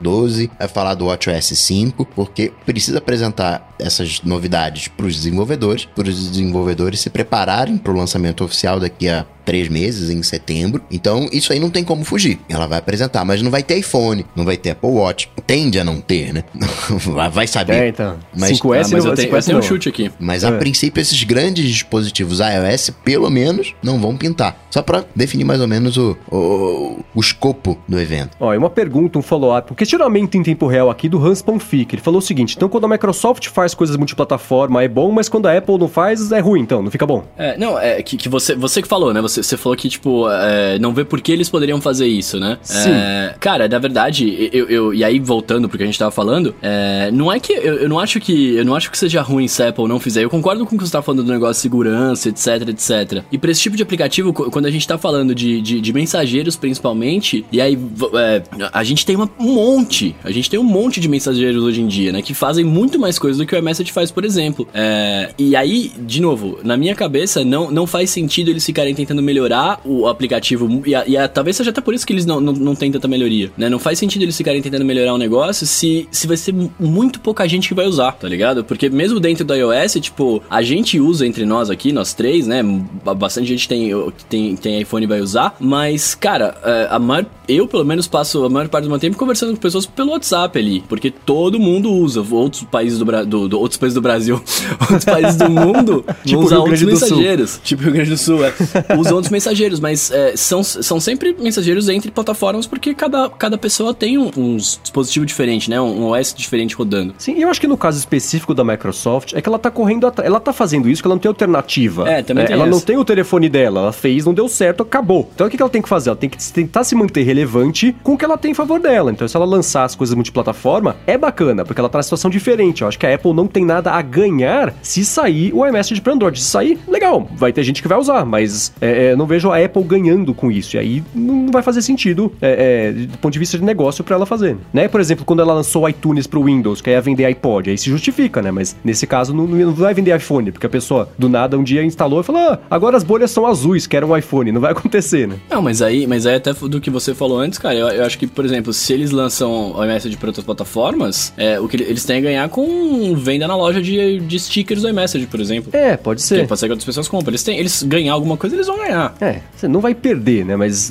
12, vai falar do WatchOS 5, porque precisa apresentar essas novidades para os desenvolvedores, para os desenvolvedores se prepararem para o lançamento oficial daqui a Пока. Três meses, em setembro. Então, isso aí não tem como fugir. Ela vai apresentar, mas não vai ter iPhone, não vai ter Apple Watch. Tende a não ter, né? Vai- saber. é, então. Mas- 5S, Ah, mas não, eu tenho, 5S eu tenho um chute aqui. Mas a É. princípio, esses grandes dispositivos iOS, pelo menos, não vão pintar. Só para definir mais ou menos o, o, o escopo do evento. Ó, e uma pergunta, um follow-up, um questionamento em tempo real aqui do Hans Ponfic. Ele falou o seguinte: então quando a Microsoft faz coisas multiplataforma é bom, mas quando a Apple não faz é ruim, então, não fica bom. É, não, é que, que você, você que falou, né? Você, você falou que, tipo, é, não vê por que eles poderiam fazer isso, né? Sim. É, cara, na verdade, eu, eu- e aí voltando pro que a gente tava falando, é, não é que eu, eu não acho que eu não acho que seja ruim se a Apple não fizer. Eu concordo com o que você tá falando do negócio de segurança, etc, etc. E pra esse tipo de aplicativo, quando a gente tá falando de, de, de mensageiros principalmente, e aí é, a gente tem uma- um monte, a gente tem um monte de mensageiros hoje em dia, né? Que fazem muito mais coisas do que o iMessage faz, por exemplo. É, e aí, de novo, na minha cabeça, não, não faz sentido eles ficarem tentando melhorar o aplicativo. E, a- e a- talvez seja até por isso que eles não, não, não têm tanta melhoria, né? Não faz sentido eles ficarem tentando melhorar o negócio se, se vai ser mu- muito pouca gente que vai usar, tá ligado? Porque mesmo dentro do iOS, tipo, a gente usa entre nós aqui, nós três, né? Ba- Bastante gente tem, tem, tem iPhone e vai usar, mas, cara, é, a maior, eu pelo menos passo a maior parte do meu tempo conversando com pessoas pelo WhatsApp ali, porque todo mundo usa, outros países do, Bra- do, do- outros países do Brasil, outros países do mundo Tipo vão usar outros mensageiros, tipo Rio Grande do Sul, é, usam outros mensageiros, mas é, são, são sempre mensageiros entre plataformas, porque cada, cada pessoa tem um, um dispositivo diferente, né, um, OS diferente rodando. Sim, e eu acho que no caso específico da Microsoft é que ela tá correndo atrás. Ela tá fazendo isso porque ela não tem alternativa. É, também tem Ela não essa. tem o telefone dela, ela fez, não deu certo, acabou. Então o que que ela tem que fazer? Ela tem que tentar se manter relevante com o que ela tem em favor dela. Então se ela lançar as coisas multiplataforma, é bacana, porque ela tá numa situação diferente. Eu acho que a Apple não tem nada a ganhar se sair o iMessage para Android. Se sair, legal, vai ter gente que vai usar, mas é, é, não vejo a Apple ganhando com isso. E aí não vai fazer sentido é, é, do ponto de vista de negócio para ela fazer. Né? Por exemplo, quando ela lançou o iTunes pro Windows, que ia vender iPod, aí se justifica, né? Mas nesse caso não, não vai vender iPhone, porque a pessoa do nada um dia instalou e falou: ah, agora as bolhas são azuis, quero um iPhone. Não vai acontecer, né? Não, mas aí, mas aí até do que você falou antes, cara, eu, eu acho que, por exemplo, se eles lançam o iMessage para outras plataformas, é, o que eles têm a ganhar com venda na loja de, de stickers do iMessage, por exemplo. É, pode Que ser. pode ser que outras pessoas compram. Eles, têm, eles ganhar alguma coisa, eles vão ganhar. É, você não vai perder, né? Mas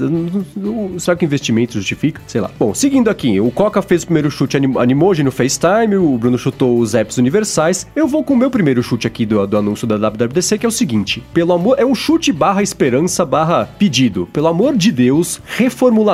será que o investimento justifica? Sei lá. Bom, seguindo aqui, o Coca fez o primeiro chute anim Animoji no FaceTime, o Bruno chutou os apps universais. Eu vou com o meu primeiro chute aqui do, do anúncio da WWDC, que é o seguinte: pelo amor, é um chute barra esperança barra pedido. Pelo amor de Deus,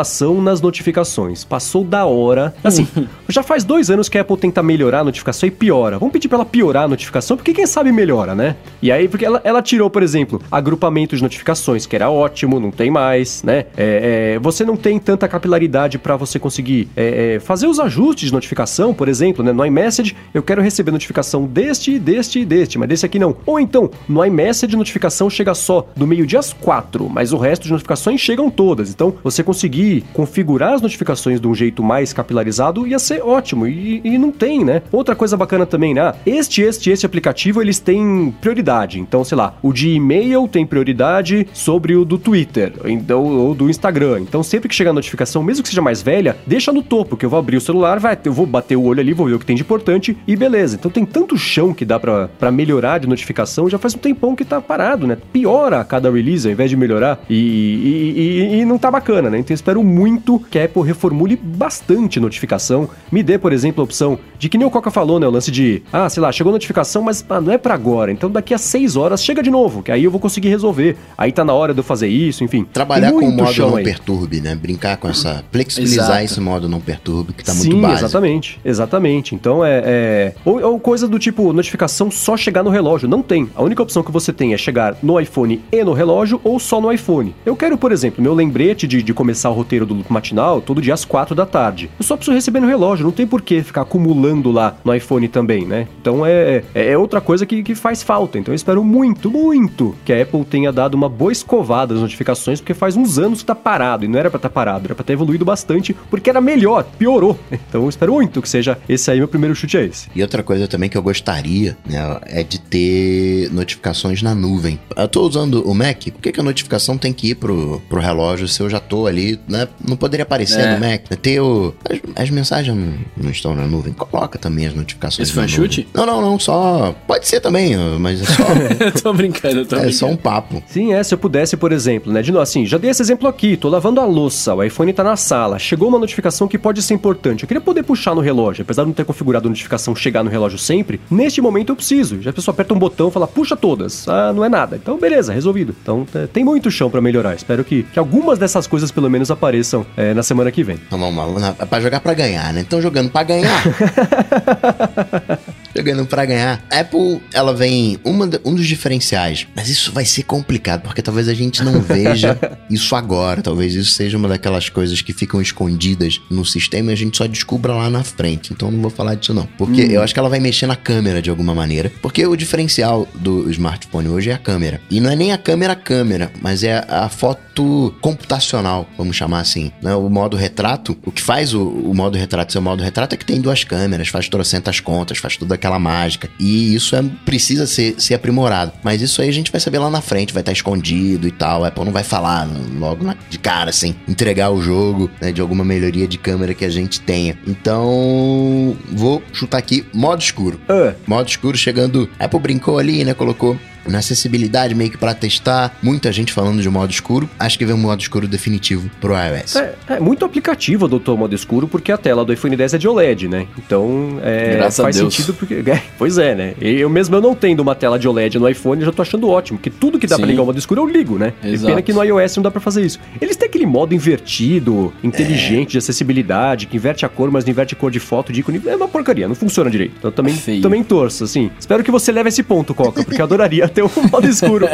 inovação nas notificações. Passou da hora. Assim, já faz dois anos que a Apple tenta melhorar a notificação e piora. Vamos pedir pra ela piorar a notificação, porque quem sabe melhora, né? E aí, porque ela, ela tirou, por exemplo, agrupamento de notificações, que era ótimo, não tem mais, né? É, é, você não tem tanta capilaridade para você conseguir é, é, fazer os ajustes de notificação, por exemplo, né? No iMessage, eu quero receber notificação deste, deste e deste, mas desse aqui não. Ou então, no iMessage, notificação chega só do meio-dia às quatro, mas o resto de notificações chegam todas. Então, você conseguir configurar as notificações de um jeito mais capilarizado ia ser ótimo. E, e não tem, né? Outra coisa bacana também, né? Este, este, este aplicativo, eles têm prioridade. Então, sei lá, o de e-mail tem prioridade sobre o do Twitter então, ou do Instagram. Então, sempre que chegar a notificação, mesmo que seja mais velha, deixa no topo, que eu vou abrir o celular, vai, eu vou bater o olho ali, vou ver o que tem de importante e beleza. Então, tem tanto chão que dá para melhorar de notificação, já faz um tempão que tá parado, né? Piora a cada release ao invés de melhorar e, e, e, e não tá bacana, né? Então, eu espero muito que a Apple reformule bastante notificação. Me dê, por exemplo, a opção de que nem o Coca falou, né? O lance de, ah, sei lá, chegou notificação, mas ah, não é para agora. Então, daqui a seis horas chega de novo, que aí eu vou conseguir resolver. Aí tá na hora de eu fazer isso, enfim. Trabalhar com o modo não aí. perturbe, né? Brincar com essa. Flexibilizar Exato. esse modo não perturbe, que tá Sim, muito básico. Exatamente, exatamente. Então é. é... Ou, ou, coisa do tipo, notificação só chegar no relógio. Não tem. A única opção que você tem é chegar no iPhone e no relógio, ou só no iPhone. Eu quero, por exemplo, meu lembrete de, de começar o roteiro do loop matinal todo dia às quatro da tarde. Eu só preciso receber no relógio, não tem por que ficar acumulando lá no iPhone também, né? Então é, é, é outra coisa que, que faz falta. Então eu espero muito, muito que a Apple tenha dado uma boa escovada nas notificações, porque faz uns anos que tá parado, e não era pra estar tá parado, era pra ter evoluído bastante, porque era melhor, piorou. Então eu espero muito que seja esse aí, meu primeiro chute é esse. E outra coisa também que eu gostaria, né, é de ter notificações na nuvem. Eu tô usando o Mac, por que, que a notificação tem que ir pro, pro relógio se eu já tô ali, né? Não poderia aparecer é. no Mac. Ter o, as, as mensagens não, não, estão na nuvem. Coloca também as notificações. Esse foi um chute? Não, não, não, só. Pode ser também, mas é só. tô brincando, tô É brincando. só um papo. Sim, é, se eu pudesse, por exemplo, né? De novo, assim, já dei esse exemplo aqui, tô lavando a louça, o iPhone tá na sala, chegou uma notificação que pode ser importante. Eu queria poder puxar no relógio, apesar de não ter configurado a notificação chegar no relógio sempre, neste momento eu preciso. Já a pessoa aperta um botão e fala, puxa todas. Ah, não é nada. Então, beleza, resolvido. Então, tem muito chão para melhorar. Espero que, que algumas dessas coisas pelo menos apareçam é, na semana que vem. Vamos é pra jogar pra ganhar, né? Então, jogando pra ganhar. jogando para ganhar. Apple, ela vem uma, um dos diferenciais, mas isso vai ser complicado porque talvez a gente não veja isso agora, talvez isso seja uma daquelas coisas que ficam escondidas no sistema e a gente só descubra lá na frente. Então não vou falar disso não, porque hum. eu acho que ela vai mexer na câmera de alguma maneira, porque o diferencial do smartphone hoje é a câmera. E não é nem a câmera câmera, mas é a foto computacional, vamos chamar assim, né? O modo retrato, o que faz o, o modo retrato ser o modo retrato é que tem duas câmeras, faz trocentas contas, faz toda aquela mágica. E isso é, precisa ser, ser aprimorado. Mas isso aí a gente vai saber lá na frente, vai estar escondido e tal. A Apple não vai falar logo na, de cara, assim, entregar o jogo né, de alguma melhoria de câmera que a gente tenha. Então, vou chutar aqui modo escuro. Uh. Modo escuro chegando. A Apple brincou ali, né? Colocou na acessibilidade meio que para testar. Muita gente falando de modo escuro. Acho que vem um modo escuro definitivo pro iOS. É, é muito aplicativo adotou o modo escuro porque a tela do iPhone 10 é de OLED, né? Então é, faz sentido porque. É, pois é, né? Eu mesmo eu não tendo uma tela de OLED no iPhone, já tô achando ótimo. Porque tudo que dá Sim. pra ligar o modo escuro eu ligo, né? Exato. E pena que no iOS não dá pra fazer isso. Eles têm aquele modo invertido, inteligente, é. de acessibilidade, que inverte a cor, mas não inverte a cor de foto, de ícone. É uma porcaria, não funciona direito. Então também, também torço, assim. Espero que você leve esse ponto, Coca, porque eu adoraria ter um modo escuro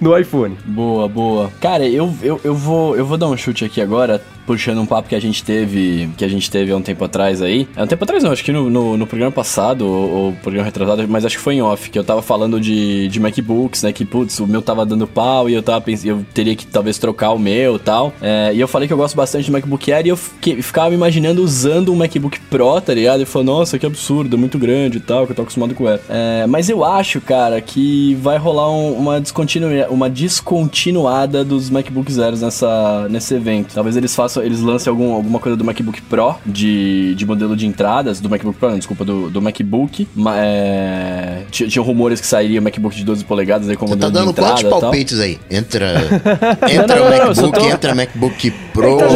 no iPhone. Boa, boa. Cara, eu, eu, eu, vou, eu vou dar um chute aqui agora, puxando um papo que a gente teve que a gente teve há um tempo atrás aí. É um tempo atrás não, acho que no, no, no programa passado, ou, ou, programa retrasado, mas acho que foi em off, que eu tava falando de, de MacBooks, né? Que, putz, o meu tava dando pau e eu tava pensando, eu teria que talvez trocar o meu e tal. É, e eu falei que eu gosto bastante de MacBook Air e eu fiquei, ficava me imaginando usando um MacBook Pro, tá ligado? E falou, nossa, que absurdo, muito grande e tal, que eu tô acostumado com o Air. É, mas eu acho, cara, que vai rolar um, uma, descontinu uma descontinuada dos MacBook Zeros nessa, nesse evento. Talvez eles façam, eles lancem algum, alguma coisa do MacBook Pro, de, de modelo de entradas, do MacBook Pro, não, desculpa, do, do MacBook. É, tinha rumores que sairia o MacBook de 12 polegadas aí com Você tá modelo tá dando quantos palpites aí? Entra, entra não, não, o MacBook, tô... entra MacBook Pro. Tá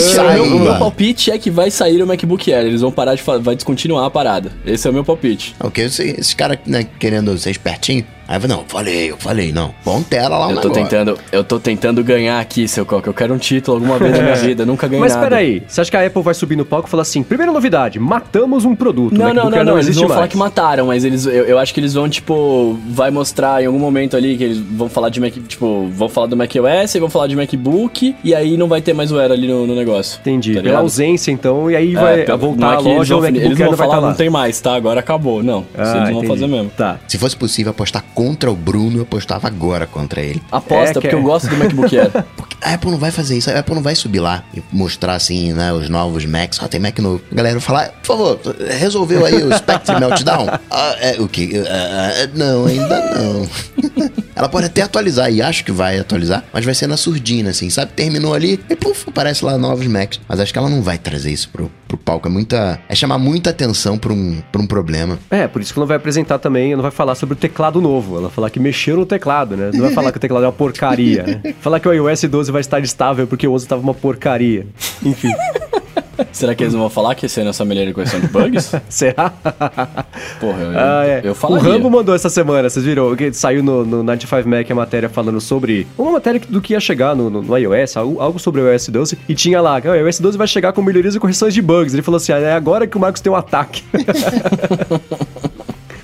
sai, o, meu, o meu palpite é que vai sair o MacBook Air, eles vão parar de vai descontinuar a parada. Esse é o meu palpite. Ok, esse, esse cara né, querendo ser espertinho, Aí eu não, falei, eu falei, não. Bom tela lá Eu tô negócio. tentando, eu tô tentando ganhar aqui, seu Coca. Eu quero um título alguma vez na minha vida, eu nunca ganhei Mas nada. peraí, você acha que a Apple vai subir no palco e falar assim: primeira novidade, matamos um produto. Não, não, MacBook não, Air não, eles existe vão falar mais. que mataram, mas eles, eu, eu acho que eles vão, tipo, vai mostrar em algum momento ali que eles vão falar de Mac, tipo, vão falar do macOS e vão falar de MacBook, e aí não vai ter mais o Air ali no, no negócio. Entendi. Tá Pela ligado? ausência, então, e aí vai É, pelo- voltar não é a que eles loja, o vão- MacBook Eles vão não vai falar, estar lá. não tem mais, tá? Agora acabou. Não, isso Ah, eles não vão entendi. fazer mesmo. Tá. Se fosse possível apostar contra o Bruno, eu apostava agora contra ele. Aposta, É, que porque é- eu gosto do MacBook Air. Porque a Apple não vai fazer isso, a Apple não vai subir lá e mostrar assim, né, os novos Macs. Ah, tem Mac novo. A galera vai falar, por favor, resolveu aí o Spectre Meltdown? Ah, é, o que? não, ainda não. Ela pode até atualizar, e acho que vai atualizar, mas vai ser na surdina, assim, sabe? Terminou ali e puf, aparece lá novos Macs. Mas acho que ela não vai trazer isso pro, pro palco. É muita. É chamar muita atenção pra um, pra um problema. É, por isso que ela não vai apresentar também, não vai falar sobre o teclado novo. Ela vai falar que mexeu no teclado, né? Não vai falar que o teclado é uma porcaria, né? Falar que o iOS 12 vai estar estável porque o 11 estava uma porcaria. Enfim, Será que eles não vão falar que esse ano é só melhor em questão de bugs? será? Porra, eu, Ah, é. eu o falaria. Rambo mandou essa semana, vocês viram? Que saiu no, no 95 Mac a matéria falando sobre. Uma matéria do que ia chegar no, no, no iOS, algo, algo sobre o iOS 12. E tinha lá, que o iOS 12 vai chegar com melhorias e correções de bugs. Ele falou assim: ah, é agora que o Marcos tem um ataque.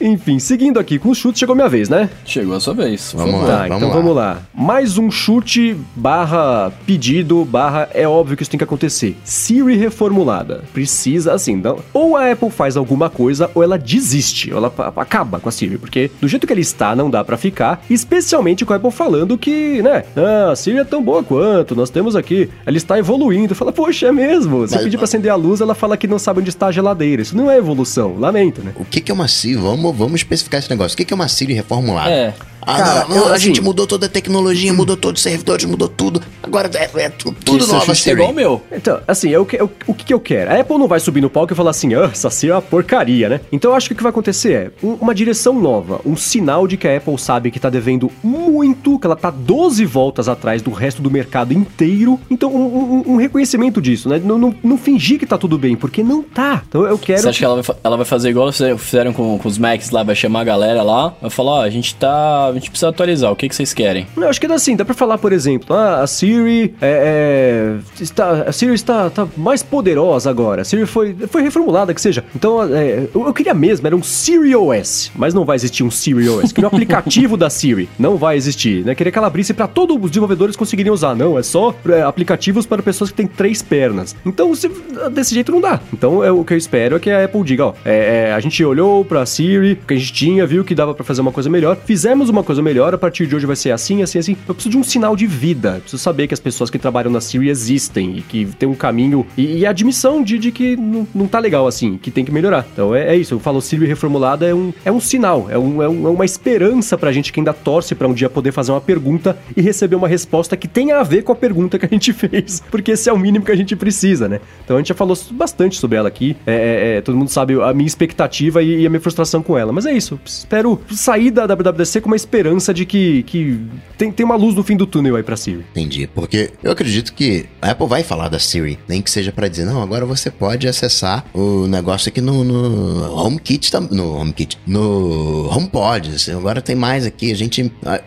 Enfim, seguindo aqui com o chute, chegou minha vez, né? Chegou a sua vez. Vamos lá. Tá, então vamos lá. Mais um chute barra pedido barra é óbvio que isso tem que acontecer. Siri reformulada. Precisa, assim, não, ou a Apple faz alguma coisa ou ela desiste, ou ela acaba com a Siri, porque do jeito que ela está não dá pra ficar, especialmente com a Apple falando que, né, ah, a Siri é tão boa quanto, nós temos aqui, ela está evoluindo. Fala, poxa, é mesmo. Você Mas- pedir pra acender a luz, ela fala que não sabe onde está a geladeira. Isso não é evolução, lamento, né? O que, que é uma Siri? Vamos, vamos especificar esse negócio. O que, é uma Siri reformulada? É. Ah, Cara, não, não, eu, a gente assim- mudou toda a tecnologia, mudou todos os servidores, mudou tudo. Agora é, é tudo nova chute é igual o meu. Então, assim, eu, que- eu- o que, que eu quero? A Apple não vai subir no palco e falar assim, ah, essa Siri é uma porcaria, né? Então eu acho que o que vai acontecer é um- uma direção nova, um sinal de que a Apple sabe que tá devendo muito, que ela tá 12 voltas atrás do resto do mercado inteiro. Então, um, um- um reconhecimento disso, né? Não, não- não fingir que tá tudo bem, porque não tá. Então eu quero. Você acha que ela vai, ela vai fazer igual fizeram- com, com os Macs lá, vai chamar a galera lá, vai falar, ó, a gente tá. A gente precisa atualizar, o que, que vocês querem? Não, acho que dá assim, dá pra falar, por exemplo, ah, a Siri é, é, está, a Siri está, tá mais poderosa agora. A Siri foi, foi reformulada, que seja. Então, é, eu, eu queria mesmo, era um Siri OS, mas não vai existir um Siri OS. Queria um aplicativo da Siri, não vai existir, né? Queria que ela abrisse pra todos os desenvolvedores conseguirem usar. Não, é só é, aplicativos para pessoas que têm três pernas. Então, se- desse jeito não dá. Então, é, o que eu espero é que a Apple diga, ó, é, é, a gente olhou pra Siri, o que a gente tinha, viu que dava pra fazer uma coisa melhor, fizemos uma coisa melhor, a partir de hoje vai ser assim, assim, assim. Eu preciso de um sinal de vida. Eu preciso saber que as pessoas que trabalham na Siri existem e que tem um caminho e, e a admissão de, de que não, não tá legal assim, que tem que melhorar. Então é, é isso. Eu falo Siri reformulada é um, é um sinal, é, um, é, um- é uma esperança pra gente que ainda torce pra um dia poder fazer uma pergunta e receber uma resposta que tenha a ver com a pergunta que a gente fez, porque esse é o mínimo que a gente precisa, né? Então a gente já falou bastante sobre ela aqui. É, é, é, todo mundo sabe a minha expectativa e, e a minha frustração com ela. Mas é isso. Espero sair da WWDC com uma esperança de que, que tem, tem uma luz no fim do túnel aí pra Siri. Entendi, porque eu acredito que a Apple vai falar da Siri, nem que seja pra dizer, não, agora você pode acessar o negócio aqui no, no HomeKit, no HomeKit, no HomePod, assim, agora tem mais aqui, a gente, a, a-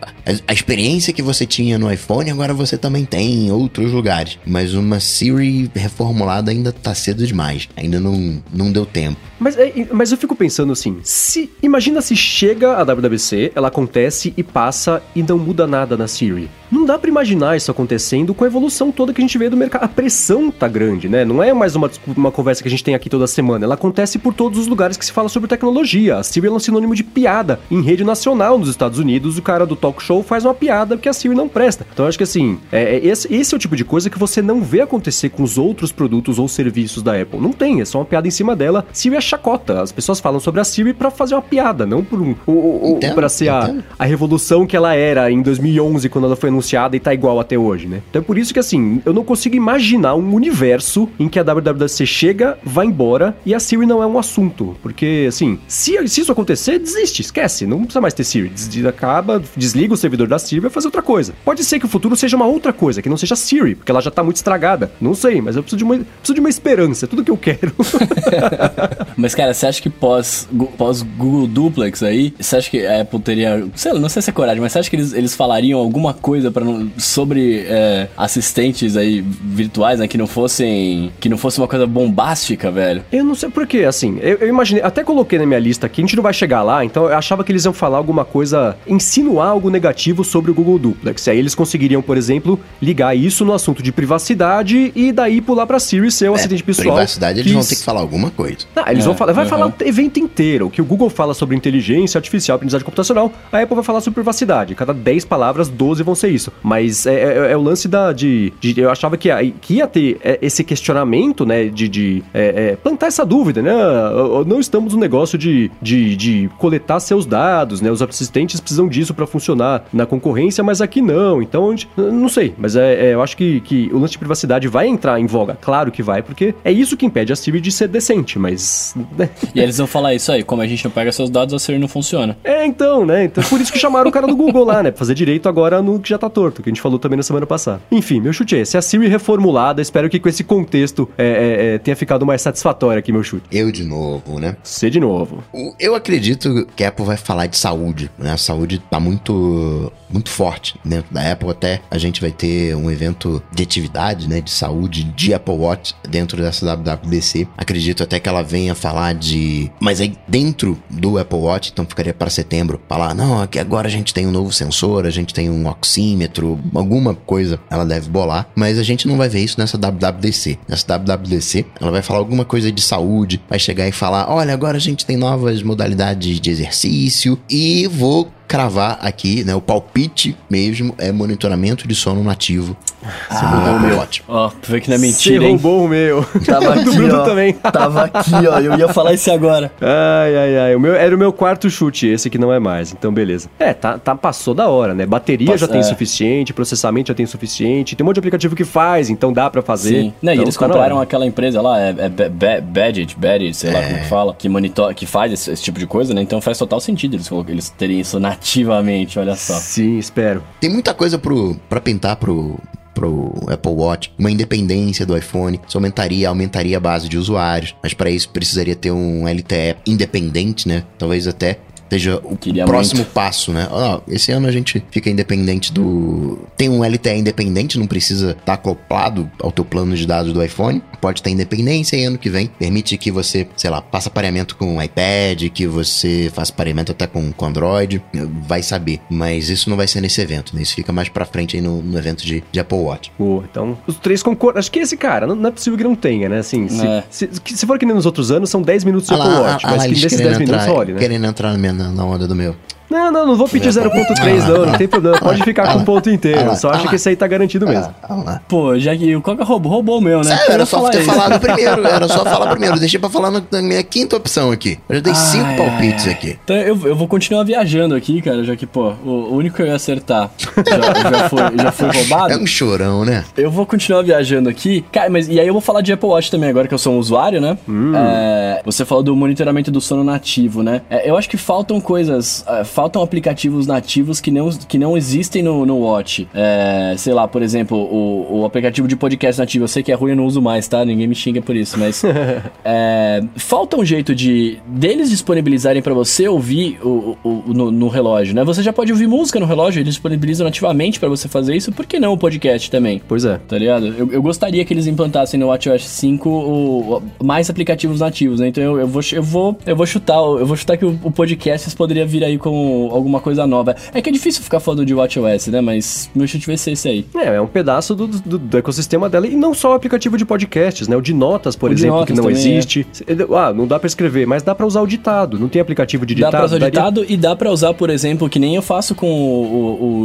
a experiência que você tinha no iPhone, agora você também tem em outros lugares, mas uma Siri reformulada ainda tá cedo demais, ainda não, não deu tempo. Mas, é, mas eu fico pensando assim, se imagina se chega a WWC, ela acontece e passa e não muda nada na Siri. Não dá pra imaginar isso acontecendo com a evolução toda que a gente vê do mercado. A pressão tá grande, né? Não é mais uma, uma conversa que a gente tem aqui toda semana. Ela acontece por todos os lugares que se fala sobre tecnologia. A Siri é um sinônimo de piada. Em rede nacional nos Estados Unidos, o cara do talk show faz uma piada porque a Siri não presta. Então eu acho que assim, é, é esse, esse é o tipo de coisa que você não vê acontecer com os outros produtos ou serviços da Apple. Não tem, é só uma piada em cima dela. Siri é chacota. As pessoas falam sobre a Siri pra fazer uma piada, não por um, o- o- o- Entendo, pra ser a, entendo. a revolução que ela era em 2011 quando ela foi anunciada e tá igual até hoje, né? Então é por isso que assim, eu não consigo imaginar um universo em que a WWDC chega, vai embora e a Siri não é um assunto, porque assim, se, se isso acontecer, desiste, esquece, não precisa mais ter Siri, Des- acaba, desliga o servidor da Siri e vai fazer outra coisa. Pode ser que o futuro seja uma outra coisa, que não seja Siri, porque ela já tá muito estragada. Não sei, mas eu preciso de uma, preciso de uma esperança, é tudo que eu quero. Mas, cara, você acha que pós, pós Google Duplex aí, você acha que a Apple teria, sei sei, não sei se é coragem, mas você acha que eles, eles falariam alguma coisa para sobre é, assistentes aí virtuais, né, que não fossem que não fosse uma coisa bombástica, velho? Eu não sei por quê, assim, eu, eu imaginei, até coloquei na minha lista aqui, a gente não vai chegar lá, então eu achava que eles iam falar alguma coisa, insinuar algo negativo sobre o Google Duplex. Aí eles conseguiriam, por exemplo, ligar isso no assunto de privacidade e daí pular pra Siri ser um É, assistente pessoal. privacidade, eles que vão ter que falar alguma coisa. Não, eles É, vão falar, vai aham. falar o evento inteiro. O que o Google fala sobre inteligência artificial, aprendizagem computacional, a Apple vai falar sobre privacidade. Cada 10 palavras, 12 vão ser isso. Mas é, é- é o lance da, de, de- Eu achava que, ia- que ia ter é, esse questionamento, né? De, de, é, é, plantar essa dúvida, né? Não estamos no negócio de, de, de coletar seus dados, né? Os assistentes precisam disso para funcionar na concorrência, mas aqui não. Então, a gente- não sei. Mas é, é, eu acho que, que o lance de privacidade vai entrar em voga. Claro que vai, porque é isso que impede a Siri de ser decente, mas. né? E eles vão falar isso aí, como a gente não pega seus dados, a Siri não funciona. É, então, né? Então por isso que chamaram o cara do Google lá, né? Pra fazer direito agora no que já tá torto, que a gente falou também na semana passada. Enfim, meu chute é esse. A Siri reformulada, espero que com esse contexto é, é, é, tenha ficado mais satisfatório aqui, meu chute. Eu de novo, né? C de novo. Eu acredito que a Apple vai falar de saúde, né? A saúde tá muito, muito forte dentro da Apple. Até a gente vai ter um evento de atividade, né? De saúde de Apple Watch dentro dessa WWDC. Acredito até que ela venha falar de... Mas aí dentro do Apple Watch, então ficaria para setembro, falar, não, aqui agora a gente tem um novo sensor, a gente tem um oxímetro, alguma coisa ela deve bolar. Mas a gente não vai ver isso nessa WWDC. Nessa WWDC, ela vai falar alguma coisa de saúde, vai chegar e falar, olha, agora a gente tem novas modalidades de exercício e vou cravar aqui, né, o palpite mesmo é monitoramento de sono nativo ah, Apple Watch. Ó, pra ver que não é Você mentira, hein? roubou o meu. Tava do aqui, Bruno ó. também. Tava aqui, ó. Eu ia falar isso agora. Ai, ai, ai. O meu, era o meu quarto chute, esse que não é mais. Então, beleza. É, tá, tá passou da hora, né? Bateria Passa- já tem é. suficiente, processamento já tem suficiente. Tem um monte de aplicativo que faz, então dá pra fazer. Sim. Não, e Então, eles tá na compraram aquela empresa lá, é, é Ba- Ba- Badget, Badget, sei lá como que fala, que monitora, que faz esse, esse tipo de coisa, né? Então faz total sentido eles, eles terem isso nativamente, olha só. Sim, espero. Tem muita coisa pro, pra pintar pro, pro Apple Watch, uma independência do iPhone, isso aumentaria, aumentaria a base de usuários, mas para isso precisaria ter um LTE independente, né? Talvez até seja o Queria próximo muito. passo, né? Ó, esse ano a gente fica independente do... Tem um LTE independente, não precisa estar acoplado ao teu plano de dados do iPhone, pode ter independência e ano que vem permite que você, sei lá, faça pareamento com o iPad, que você faça pareamento até com, com Android, vai saber. Mas isso não vai ser nesse evento, né? Isso fica mais pra frente aí no, no evento de, de Apple Watch. Boa, então os três concordam. Acho que esse cara, não, não é possível que não tenha, né? Assim, se, É. se, que- se for que nem nos outros anos, são 10 minutos de Ah Apple lá, Watch, ah mas lá, que querendo 10 minutos role, né? querendo entrar na, minha- na onda do meu. Não, não, não vou pedir 0.3 não, não tem problema. Pode ficar com o ponto inteiro. Só acho que esse aí tá garantido mesmo. Lá. Pô, já que o Coca roubou, roubou o meu, né? Sério, era só falar ter isso. falado primeiro, era só falar primeiro. Deixei pra falar na minha quinta opção aqui. Eu já dei cinco Ai, palpites ai. aqui. Então eu, eu vou continuar viajando aqui, cara, já que, pô, o, único que eu ia acertar já, já foi, já foi roubado. É um chorão, né? Eu vou continuar viajando aqui. Cara, mas e aí eu vou falar de Apple Watch também agora que eu sou um usuário, né? É, você falou do monitoramento do sono nativo, né? É, eu acho que faltam coisas, é, faltam aplicativos nativos que não, que não existem no, no Watch. É, sei lá, por exemplo, o, o aplicativo de podcast nativo. Eu sei que é ruim, eu não uso mais, tá? Ninguém me xinga por isso, mas é, falta um jeito de deles disponibilizarem pra você ouvir o, o- o- no, no relógio, né? Você já pode ouvir música no relógio, eles disponibilizam nativamente pra você fazer isso. Por que não o podcast também? Pois é. Tá ligado? Eu, eu gostaria que eles implantassem no WatchOS 5 o, o- mais aplicativos nativos, né? Então eu, eu, vou, eu, vou, eu vou chutar, eu vou chutar que o, o podcast poderia vir aí com alguma coisa nova. É que é difícil ficar falando de WatchOS, né? Mas meu chute vai ser esse aí. É, é um pedaço do, do- do ecossistema dela. E não só o aplicativo de podcasts, né? O de notas, por O exemplo, notas que não também, é. existe. Ah, não dá pra escrever, mas dá pra usar o ditado. Não tem aplicativo de Dá ditado. pra usar daria- ditado e dá pra usar, por exemplo, que nem eu faço com o,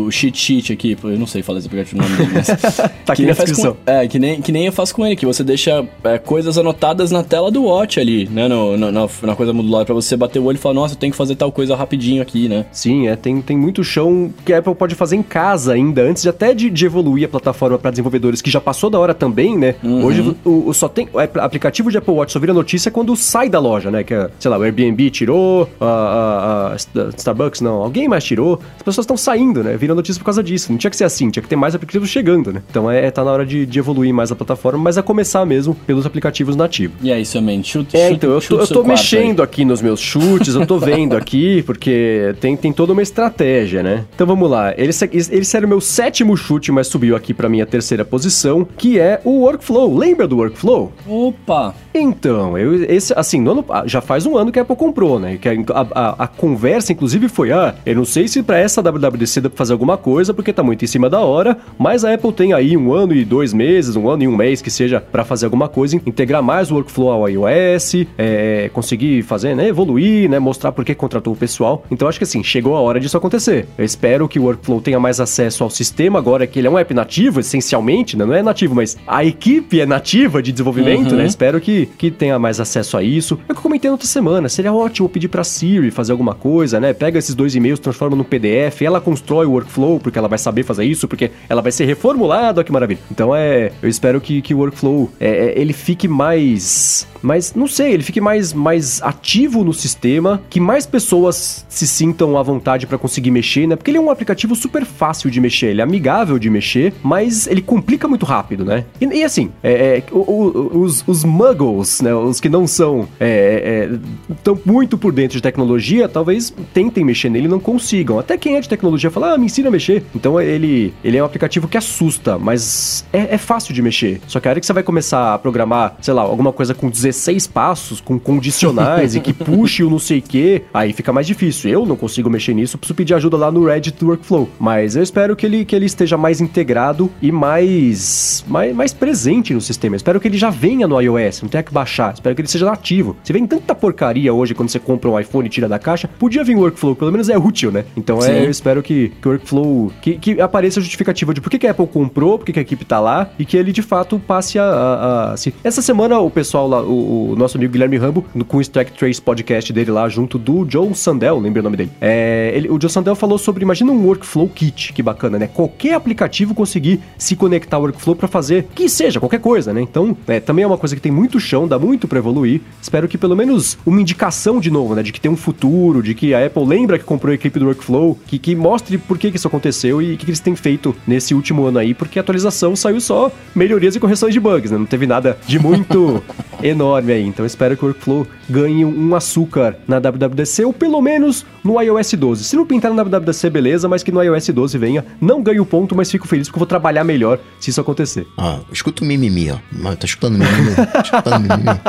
o, o cheat sheet aqui. Eu não sei falar esse aplicativo nome dele, mas. Tá aqui na descrição. com, É, que nem, que nem eu faço com ele, que você deixa é, coisas anotadas na tela do Watch ali, né? No, no- na, na coisa modular, pra você bater o olho e falar, nossa, eu tenho que fazer tal coisa rapidinho aqui, né? Sim, é, tem, tem muito chão que a Apple pode fazer em casa ainda, antes de até de, de evoluir a plataforma para desenvolvedores, que já passou da hora também, né? Uhum. Hoje o, o- só tem. O apl- aplicativo de Apple Watch só vira notícia quando sai da loja, né? Que, é, sei lá, o Airbnb tirou, a, a- a Sta- Starbucks não, alguém mais tirou. As pessoas estão saindo, né? Viram notícia por causa disso. Não tinha que ser assim, tinha que ter mais aplicativos chegando, né? Então é, tá na hora de, de evoluir mais a plataforma, mas é começar mesmo pelos aplicativos nativos. E aí, seu mente, chute, É, chute- então, eu tô, eu tô mexendo aqui nos meus chutes, eu tô vendo aqui, porque tem, tem toda uma estratégia, né? Então vamos lá. Ele, ele era o meu sétimo chute, mas subiu aqui pra minha terceira posição, que é o Workflow. Lembra do Workflow? Opa! Então, eu, esse, assim, ano, já faz um ano que a Apple comprou, né? Que a, a, a, conversa, inclusive, foi: ah, eu não sei se para essa WWDC dá pra fazer alguma coisa, porque tá muito em cima da hora, mas a Apple tem aí um ano e dois meses, um ano e um mês que seja para fazer alguma coisa, integrar mais o workflow ao iOS, é, conseguir fazer, né? Evoluir, né? Mostrar por que contratou o pessoal. Então, acho que assim, chegou a hora disso acontecer. Eu espero que o workflow tenha mais acesso ao sistema agora que ele é um app nativo, essencialmente, né? Não é nativo, mas a equipe é nativa de desenvolvimento, uhum. né? Espero que que, tenha mais acesso a isso. É o que eu comentei na outra semana, seria ótimo pedir pra Siri fazer alguma coisa, né? Pega esses dois e-mails, transforma no PDF, ela constrói o workflow, porque ela vai saber fazer isso, porque ela vai ser reformulada, olha que maravilha. Então é, eu espero que, que o workflow é, é, ele fique mais, mais, não sei, ele fique mais, mais ativo no sistema, que mais pessoas se sintam à vontade para conseguir mexer, né? Porque ele é um aplicativo super fácil de mexer, ele é amigável de mexer, mas ele complica muito rápido, né? E, e assim, é, é, os, os muggles né, os que não são é, é, tão muito por dentro de tecnologia, talvez tentem mexer nele e não consigam. Até quem é de tecnologia fala, ah, me ensina a mexer. Então ele, ele é um aplicativo que assusta, mas é, é fácil de mexer. Só que a hora que você vai começar a programar, sei lá, alguma coisa com 16 passos, com condicionais e que puxe o não sei o que, aí fica mais difícil. Eu não consigo mexer nisso, preciso pedir ajuda lá no Reddit Workflow. Mas eu espero que ele, que ele esteja mais integrado e mais, mais, mais presente no sistema. Eu espero que ele já venha no iOS, não tenha que baixar. Espero que ele seja nativo. Se vem tanta porcaria hoje quando você compra um iPhone e tira da caixa, podia vir o workflow, pelo menos é útil, né? Então é, eu espero que, que o workflow. Que, que apareça a justificativa de por que, que a Apple comprou, por que, que a equipe tá lá e que ele de fato passe a. a, a se... Essa semana o pessoal lá, o, o, nosso amigo Guilherme Rambo, no, com o Stack Trace podcast dele lá, junto do Joe Sandel, lembrei o nome dele. É, ele, o Joe Sandel falou sobre, imagina um workflow kit, que bacana, né? Qualquer aplicativo conseguir se conectar ao workflow para fazer que seja qualquer coisa, né? Então, é, também é uma coisa que tem muito chão, dá muito para evoluir. Espero que pelo menos uma indicação de novo, né? De que tem um futuro, de que a Apple lembra que comprou a equipe do Workflow, que, que mostre por que, que isso aconteceu e o que, que eles têm feito nesse último ano aí, porque a atualização saiu só melhorias e correções de bugs, né? Não teve nada de muito enorme aí. Então espero que o Workflow ganhe um açúcar na WWDC ou pelo menos no iOS 12. Se não pintar na WWDC, beleza, mas que no iOS 12 venha. Não ganho ponto, mas fico feliz porque eu vou trabalhar melhor se isso acontecer. Ah, escuta o mimimi, ó. Tá escutando mimimi? tá escutando mimimi?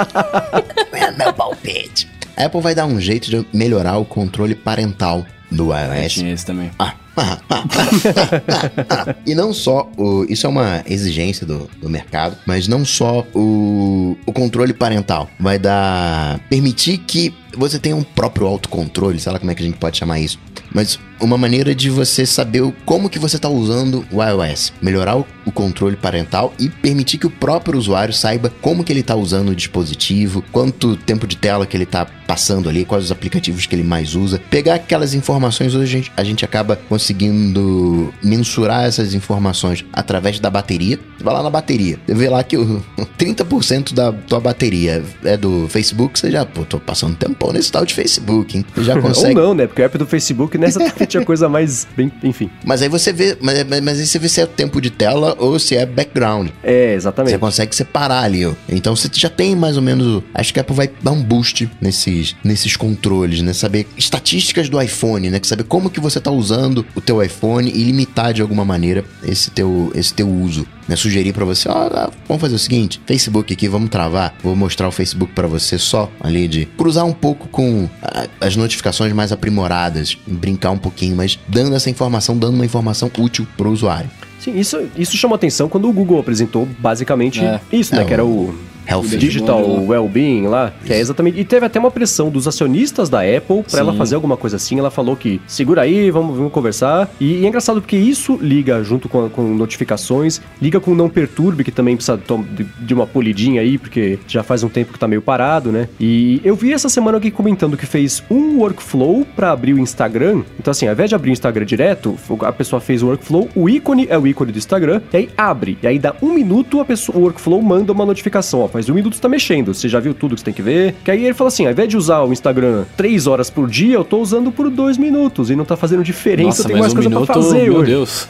é meu palpite. A Apple vai dar um jeito de melhorar o controle parental do iOS. tinha esse também. Ah, e não só o, isso é uma exigência do, do mercado, mas não só o, o controle parental. Vai dar permitir que você tenha um próprio autocontrole, sei lá como é que a gente pode chamar isso, mas uma maneira de você saber como que você está usando o iOS, melhorar o, controle parental e permitir que o próprio usuário saiba como que ele está usando o dispositivo, quanto tempo de tela que ele está passando ali, quais os aplicativos que ele mais usa, pegar aquelas informações hoje a gente, a gente acaba conseguindo mensurar essas informações através da bateria. Você vai lá na bateria, vê lá que o 30% da tua bateria é do Facebook, você já, pô, tô passando tempão nesse tal de Facebook, hein? Você já consegue. Ou não, né? Porque o app do Facebook nessa tinha coisa mais, bem, enfim. Mas aí você vê, mas, mas aí você vê se é tempo de tela ou se é background. É, exatamente. Você consegue separar ali, ó. Então você já tem mais ou menos, acho que a Apple vai dar um boost nesses, nesses controles, né? Saber estatísticas do iPhone, né? Saber como que você tá usando o teu iPhone e limitar de alguma maneira esse teu, esse teu uso. Né? Sugerir para você, ó, oh, vamos fazer o seguinte, Facebook aqui, vamos travar, vou mostrar o Facebook para você só ali de cruzar um pouco com a, as notificações mais aprimoradas, brincar um pouquinho, mas dando essa informação, dando uma informação útil pro usuário. Sim, isso, isso chamou atenção quando o Google apresentou basicamente é. isso, né? É, que era o Health Digital Wellbeing lá, que é exatamente. E teve até uma pressão dos acionistas da Apple para ela fazer alguma coisa assim. Ela falou que segura aí, vamos, vamos conversar. E, e é engraçado porque isso liga junto com, com, notificações, liga com não perturbe, que também precisa de, de uma polidinha aí, porque já faz um tempo que tá meio parado, né? E eu vi essa semana alguém comentando que fez um workflow para abrir o Instagram. Então, assim, ao invés de abrir o Instagram direto, a pessoa fez o workflow, o ícone é o ícone do Instagram, e aí abre. E aí dá um minuto, a pessoa, o workflow manda uma notificação, ó faz um minuto está mexendo, você já viu tudo que você tem que ver. Que aí ele fala assim: ao invés de usar o Instagram três horas por dia, eu tô usando por dois minutos e não tá fazendo diferença, Nossa, tenho mais um coisa minuto, pra fazer meu hoje. Deus.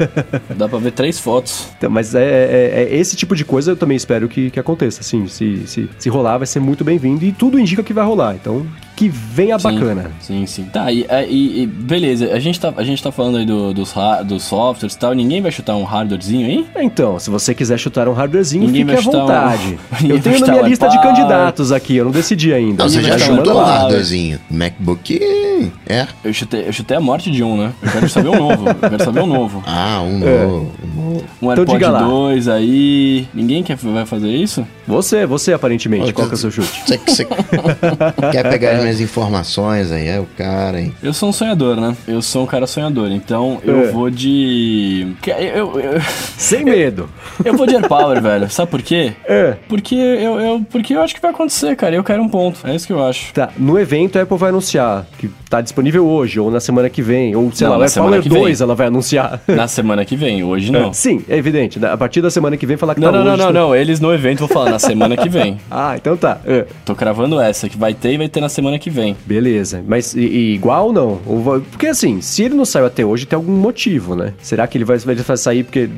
Dá pra ver três fotos. Então, mas é, é, é, esse tipo de coisa eu também espero que, que aconteça. Assim, se, se, se rolar, vai ser muito bem-vindo e tudo indica que vai rolar. Então, que venha Sim, bacana. Sim, sim. Tá, e, e- e beleza, a gente tá, a gente tá falando aí do- dos, dos softwares e tal, ninguém vai chutar um hardwarezinho aí? Então, se você quiser chutar um hardwarezinho, Ninguém fique vai à chutar um- vontade. Ninguém Eu tenho na minha um lista de candidatos aqui, eu não decidi ainda. Não, você já um chutou um hardwarezinho. MacBook é. Eu chutei, eu chutei a morte de um, né? Eu quero saber um novo, eu quero saber um novo. Ah, um É. novo. um novo. Um Então AirPod lá. 2 aí. Ninguém quer, vai fazer isso? Você, você aparentemente, qual que é o seu chute? Você, você quer pegar as informações aí? É o cara, hein? Eu sou um sonhador, né? Eu sou um cara sonhador, então eu É. vou de. que- Eu, eu, Sem medo. eu vou de AirPower, velho. Sabe por quê? É. Porque eu, eu, porque eu acho que vai acontecer, cara. Eu quero um ponto. É isso que eu acho. Tá, no evento a Apple vai anunciar que tá disponível hoje, ou na semana que vem, ou sei Não, lá, que vem. 2 ela vai anunciar. Na semana que vem, hoje não. Sim, é evidente. A partir da semana que vem falar que Não, tá não, não, hoje. não, não. Eles no evento vão falar na semana que vem. Ah, então tá. É. Tô cravando essa, que vai ter e vai ter na semana que vem. Beleza, mas e- e igual ou não? Porque assim, se ele não saiu até hoje, tem algum motivo, né? Será que ele vai, vai sair porque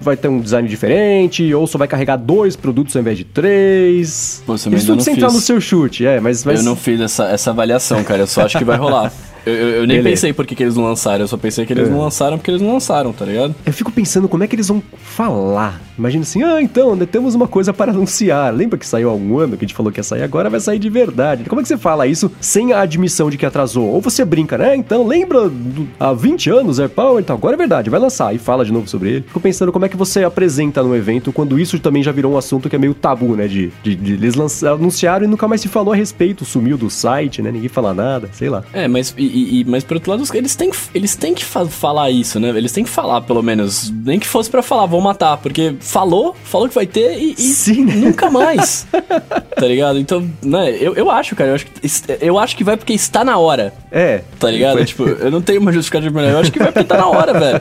vai ter um design diferente, ou só vai carregar dois produtos ao invés de três? Pô, Isso tudo sem entrar no seu chute, é, mas... mas... Eu não fiz essa, essa avaliação, cara. Eu só acho que vai rolar. Eu, eu- eu nem Beleza. pensei por que, que eles não lançaram. Eu só pensei que eles É. não lançaram porque eles não lançaram, tá ligado? Eu fico pensando como é que eles vão falar. Imagina assim, ah, então, né, temos uma coisa para anunciar. Lembra que saiu há um ano que a gente falou que ia sair agora, vai sair de verdade. Como é que você fala isso sem a admissão de que atrasou? Ou você brinca, né? Então, lembra do- há 20 anos, AirPower, então agora é verdade, vai lançar e fala de novo sobre ele. Fico pensando como é que você apresenta no evento quando isso também já virou um assunto que é meio tabu, né? De, de, de eles anunciaram e nunca mais se falou a respeito, sumiu do site, né? Ninguém fala nada, sei lá. É, mas, e, e- e- mas por outro lado, eles têm, que- eles têm que fa- falar isso, né? Eles têm que falar, pelo menos. Nem que fosse pra falar, vou matar. Porque falou, falou que vai ter e, e Sim, né? nunca mais. tá ligado? Então, né, eu, eu acho, cara, eu acho, que, eu acho que vai porque está na hora. É. Tá ligado? tipo, eu não tenho uma justificativa melhor. Eu acho que vai porque tá na hora, velho.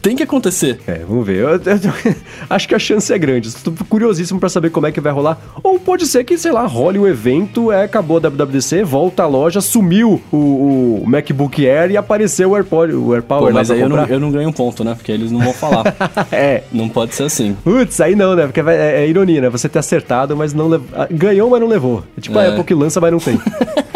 Tem que acontecer. É, vamos ver. Eu- eu- acho que a chance é grande. Estou curiosíssimo pra saber como é que vai rolar. Ou pode ser que, sei lá, role o evento, é, acabou a WWDC, volta à loja, sumiu o, o MacBook Air e apareceu o AirPod, o AirPower Pô, mas aí eu não, eu não ganho um ponto, né? Porque eles não vão falar. é. não pode ser assim. Putz, aí não, né? Porque vai- é, é ironia, né? Você ter acertado, mas não lev... ah, ganhou, mas não levou. É tipo a É. Apple que lança, mas não tem.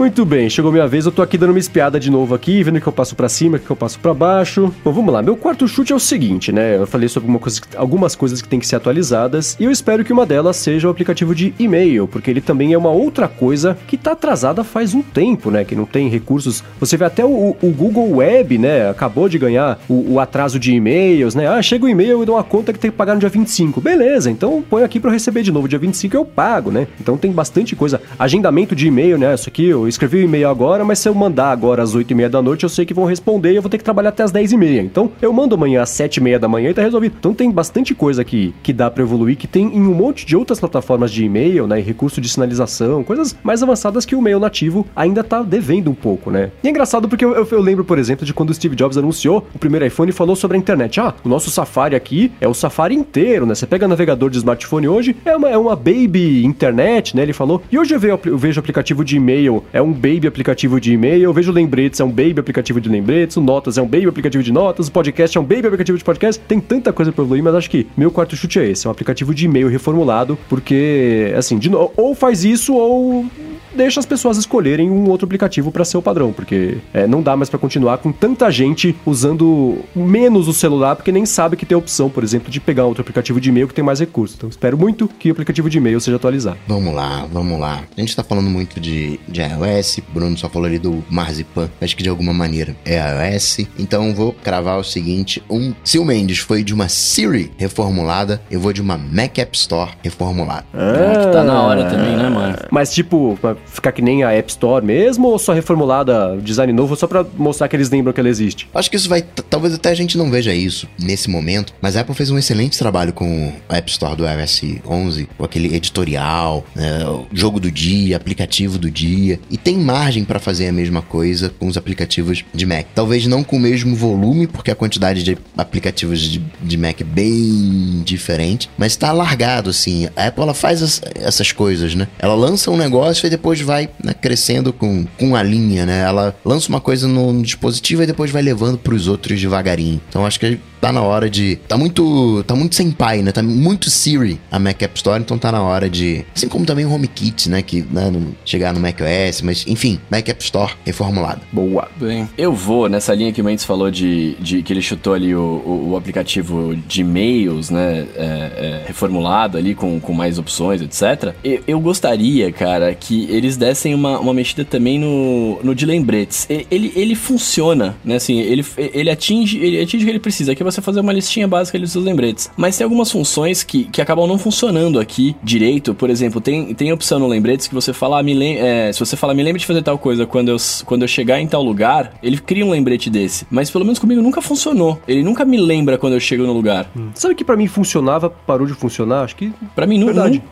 Muito bem, chegou minha vez. Eu tô aqui dando uma espiada de novo aqui, vendo que eu passo pra cima, que eu passo pra baixo. Bom, vamos lá. Meu quarto chute é o seguinte, né? Eu falei sobre coisa, algumas coisas que tem que ser atualizadas e eu espero que uma delas seja o aplicativo de e-mail, porque ele também é uma outra coisa que tá atrasada faz um tempo, né? Que não tem recursos. Você vê até o, o Google Web, né? Acabou de ganhar o, o atraso de e-mails, né? Ah, chega o e-mail e dou uma conta que tem que pagar no dia 25. Beleza, então põe aqui eu receber de novo. Dia 25 eu pago, né? Então tem bastante coisa. Agendamento de e-mail, né? Isso aqui, eu escrevi o e-mail agora, mas se eu mandar agora às 8 e meia da noite, eu sei que vão responder e eu vou ter que trabalhar até às 10 e meia. Então eu mando amanhã às 7 e meia da manhã e tá resolvido. Então tem bastante coisa que, que dá pra evoluir, que tem em um monte de outras plataformas de e-mail, né? E recurso de sinalização, coisas mais avançadas que o e-mail nativo ainda tá devendo um pouco, né? E é engraçado porque eu, eu- eu lembro, por exemplo, de quando o Steve Jobs anunciou o primeiro iPhone e falou sobre a internet. Ah, o nosso Safari aqui é o Safari inteiro, né? Você pega navegador de smartphone hoje, é uma, é uma baby internet, né? Ele falou. E hoje eu vejo, eu vejo aplicativo de e-mail, é um baby aplicativo de e-mail, eu vejo lembretes, é um baby aplicativo de lembretes, o Notas é um baby aplicativo de notas, o podcast é um baby aplicativo de podcast. Tem tanta coisa pra evoluir, mas acho que meu quarto chute é esse, é um aplicativo de e-mail reformulado, porque, assim, de no- ou faz isso ou deixa as pessoas escolherem um outro aplicativo para ser o padrão, porque é, não dá mais para continuar com tanta gente usando menos o celular, porque nem sabe que tem a opção, por exemplo, de pegar outro aplicativo de e-mail que tem mais recursos. Então, espero muito que o aplicativo de e-mail seja atualizado. Vamos lá, vamos lá. A gente tá falando muito de, de iOS, Bruno só falou ali do Marzipan, acho que de alguma maneira é iOS. Então vou cravar o seguinte: um. Se o Mendes foi de uma Siri reformulada, eu vou de uma Mac App Store reformulada. É, que tá na hora também, né, mano? Mas, tipo, ficar que nem a App Store mesmo, ou só reformulada, design novo, só pra mostrar que eles lembram que ela existe? Acho que isso vai. Talvez até a gente não veja isso nesse momento, mas a Apple fez um excelente trabalho com o App Store do iOS 11, com aquele editorial, né, jogo do dia, aplicativo do dia, e tem margem para fazer a mesma coisa com os aplicativos de Mac. Talvez não com o mesmo volume, porque a quantidade de aplicativos de, de Mac é bem diferente, mas tá largado assim. A Apple ela faz as- essas coisas, né? Ela lança um negócio e depois vai né, crescendo com, com a linha, né? Ela lança uma coisa no, no dispositivo e depois vai levando pros outros devagarinho. Então acho que tá na hora de. Tá muito. Tá muito sem pai, né? Tá muito Siri a Mac App Store, então tá na hora de. Assim como também o HomeKit, né? Que né, não chegar no macOS, mas enfim, Mac App Store reformulado. Boa. Bem, eu vou nessa linha que o Mendes falou de, de que ele chutou ali o, o, o aplicativo de e-mails, né? É, é, reformulado ali com, com mais opções, etc. Eu, eu, gostaria, cara, que eles dessem uma, uma mexida também no, no de lembretes. Ele, ele funciona, né? Assim, ele, ele atinge ele atinge o que ele precisa, que é você fazer uma listinha básica dos seus lembretes. Mas tem algumas funções que, que acabam não funcionando aqui direito. Por exemplo, tem, tem opção no lembretes que você fala, ah, me lem é, se você fala, me lembre de fazer tal coisa quando eu, quando eu chegar em tal lugar, ele cria um lembrete desse. Mas pelo menos comigo nunca funcionou. Ele nunca me lembra quando eu chego no lugar. Hum. Sabe que para mim funcionava, parou de funcionar? Acho que. Pra mim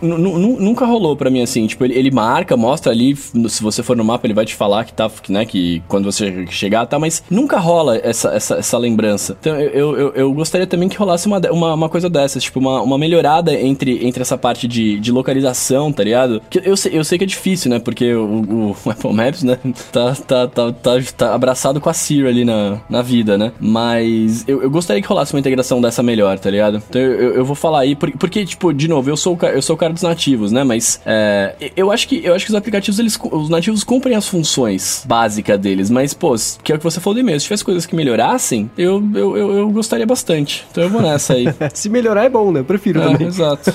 nunca rolou para mim assim. Tipo, ele, ele, marca, mostra ali, se você for no mapa, ele vai te falar que tá, né, que quando você chegar, tá, mas nunca rola essa, essa, essa lembrança. Então eu, eu, eu gostaria também que rolasse uma, uma, uma coisa dessas, tipo, uma, uma melhorada entre, entre essa parte de, de localização, tá ligado? Que eu, sei, eu sei que é difícil, né? Porque o, o Apple Maps, né, tá, tá, tá, tá, tá abraçado com a Siri ali na, na vida, né? Mas eu, eu gostaria que rolasse uma integração dessa melhor, tá ligado? Então eu, eu vou falar aí, porque, porque, tipo, de novo, eu sou o, eu sou o cara dos nativos, né? Mas é, eu, acho que, eu acho que os aplicativos, eles, os nativos cumprem as funções básicas deles, mas, pô, que é o que você falou de e-mail, se tivesse coisas que melhorassem, eu, eu, eu, eu gostaria bastante. Então eu vou nessa aí. se melhorar é bom, né? Eu prefiro é, também. Exato.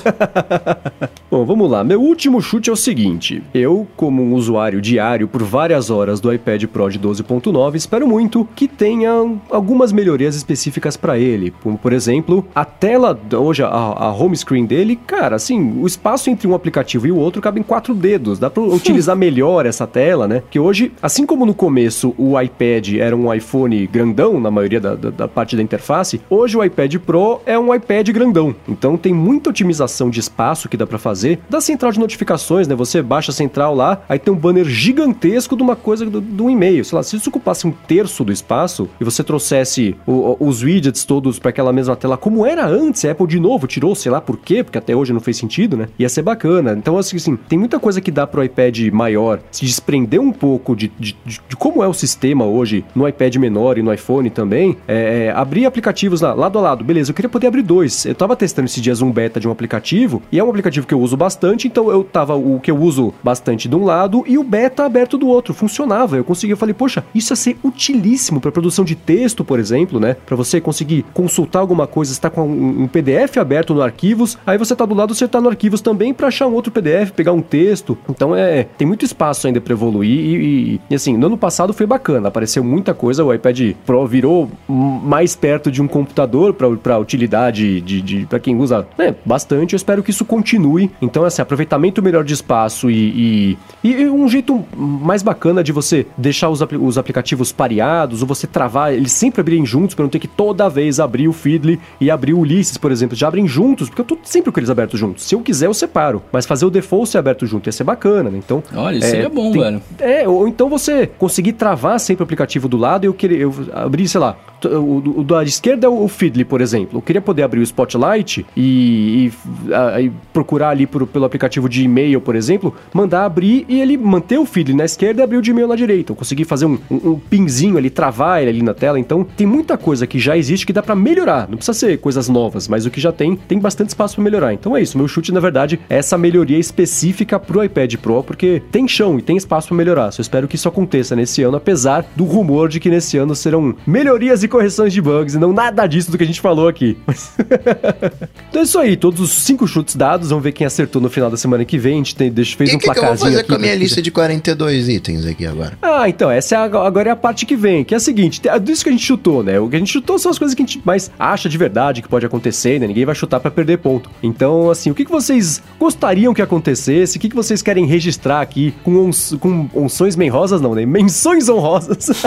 bom, vamos lá. Meu último chute é o seguinte. Eu, como um usuário diário por várias horas do iPad Pro de 12.9, espero muito que tenha algumas melhorias específicas para ele. Como, por exemplo, a tela, hoje a, a home screen dele, cara, assim, o espaço entre um aplicativo e o outro cabe em quatro dedos. Dá para utilizar melhor essa tela, né? Que hoje, assim como no começo o iPad era um iPhone grandão, na maioria da, da, da parte da interface, hoje o iPad Pro é um iPad grandão. Então tem muita otimização de espaço que dá para fazer. Da central de notificações, né? Você baixa a central lá, aí tem um banner gigantesco de uma coisa do, do e-mail. Sei lá, se isso ocupasse um terço do espaço e você trouxesse o, os widgets todos para aquela mesma tela como era antes, a Apple de novo tirou, sei lá por quê, porque até hoje não fez sentido, né? Ia ser bacana. Então, assim, assim tem muita coisa que dá pro iPad maior se desprender um pouco de, de, de, de como é o sistema hoje no iPad menor e no iPhone também. É, é, abrir aplicativos lá, lado a lado. Beleza, eu queria poder abrir dois. Eu tava testando esses dias um beta de um aplicativo e é um aplicativo que eu uso bastante, então eu tava o que eu uso bastante de um lado e o beta aberto do outro. Funcionava. Eu consegui, eu falei, poxa, isso ia ser utilíssimo para produção de texto, por exemplo, né? Para você conseguir consultar alguma coisa, está com um, um, PDF aberto no arquivos, aí você tá do lado, você tá no arquivos também para achar um outro PDF, pegar um texto. Então é, tem muito espaço ainda para evoluir e, e, e, assim, no ano passado foi bacana, apareceu muita coisa, o iPad Pro virou mais perto de um computador para utilidade de, de para quem usa né, bastante. Eu espero que isso continue. Então assim, aproveitamento melhor de espaço e, e, e um jeito mais bacana de você deixar os, os aplicativos pareados ou você travar, eles sempre abrirem juntos para não ter que toda vez abrir o Feedly e abrir o Ulysses, por exemplo, já abrem juntos, porque eu tô sempre com eles abertos juntos. Se eu quiser, eu separo. Mas fazer o default ser aberto junto ia ser bacana, né? Então. Olha, isso é, seria bom, tem, velho. É, ou então você conseguir travar sempre o aplicativo do lado e eu querer eu abrir, sei lá, o, o da esquerda é o Feedly, por exemplo. Eu queria poder abrir o Spotlight e, e, a, e procurar ali por, pelo aplicativo de e-mail, por exemplo, mandar abrir e ele manter o Feedly na esquerda e abrir o de e-mail na direita. Eu consegui fazer um, um, um pinzinho ali, travar ele ali na tela. Então, tem muita coisa que já existe que dá para melhorar. Não precisa ser coisas novas, mas o que já tem, tem bastante espaço para melhorar. Então é isso. Meu chute, na verdade, é essa melhoria específica pro iPad Pro, porque tem chão e tem espaço para melhorar. Só espero que isso aconteça nesse ano, apesar do rumor de que nesse ano serão melhorias e correções de bugs e não nada disso do que a gente falou aqui. então é isso aí. Todos os cinco chutes dados. Vamos ver quem acertou no final da semana que vem. A gente tem, deixa, fez e um que placarzinho. O que eu vou fazer com a minha lista de 42 itens aqui agora? Ah, então, essa é a, agora é a parte que vem, que é a seguinte: disso que a gente chutou, né? O que a gente chutou são as coisas que a gente mais acha de verdade que pode acontecer, né? Ninguém vai chutar para perder ponto. Então, assim, o que, que vocês gostariam que acontecesse? O que, que vocês querem registrar aqui com, ons, com onções rosas não, né? Menções honrosas.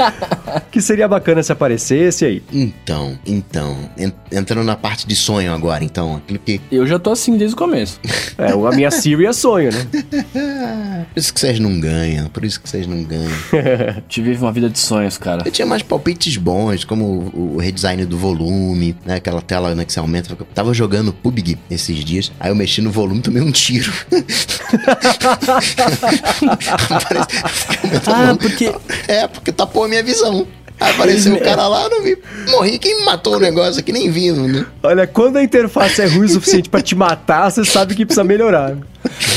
que seria bacana se aparecesse aí. Então, então, entrando na parte de sonho agora, então, que... Eu já tô assim desde o começo. é, a minha Siri é sonho, né? por isso que vocês não ganham, por isso que vocês não ganham. Te vive uma vida de sonhos, cara. Eu tinha mais palpites bons, como o, redesign do volume, né? Aquela tela né, que você aumenta. Eu tava jogando PUBG esses dias, aí eu mexi no volume e tomei um tiro. ah, porque... É, porque tapou a minha visão. Apareceu o cara lá, não vi. Morri, quem matou o negócio aqui nem vindo, né? Olha, quando a interface é ruim o suficiente pra te matar, você sabe que precisa melhorar.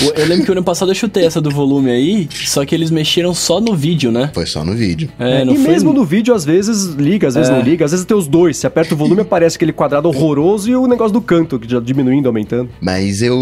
Eu lembro que o ano passado eu chutei essa do volume aí, só que eles mexeram só no vídeo, né? Foi só no vídeo. É, É, não e foi... mesmo no vídeo, às vezes liga, às vezes É. não liga, às vezes tem os dois. Você aperta o volume, aparece aquele quadrado horroroso e o negócio do canto, que já diminuindo, aumentando. Mas eu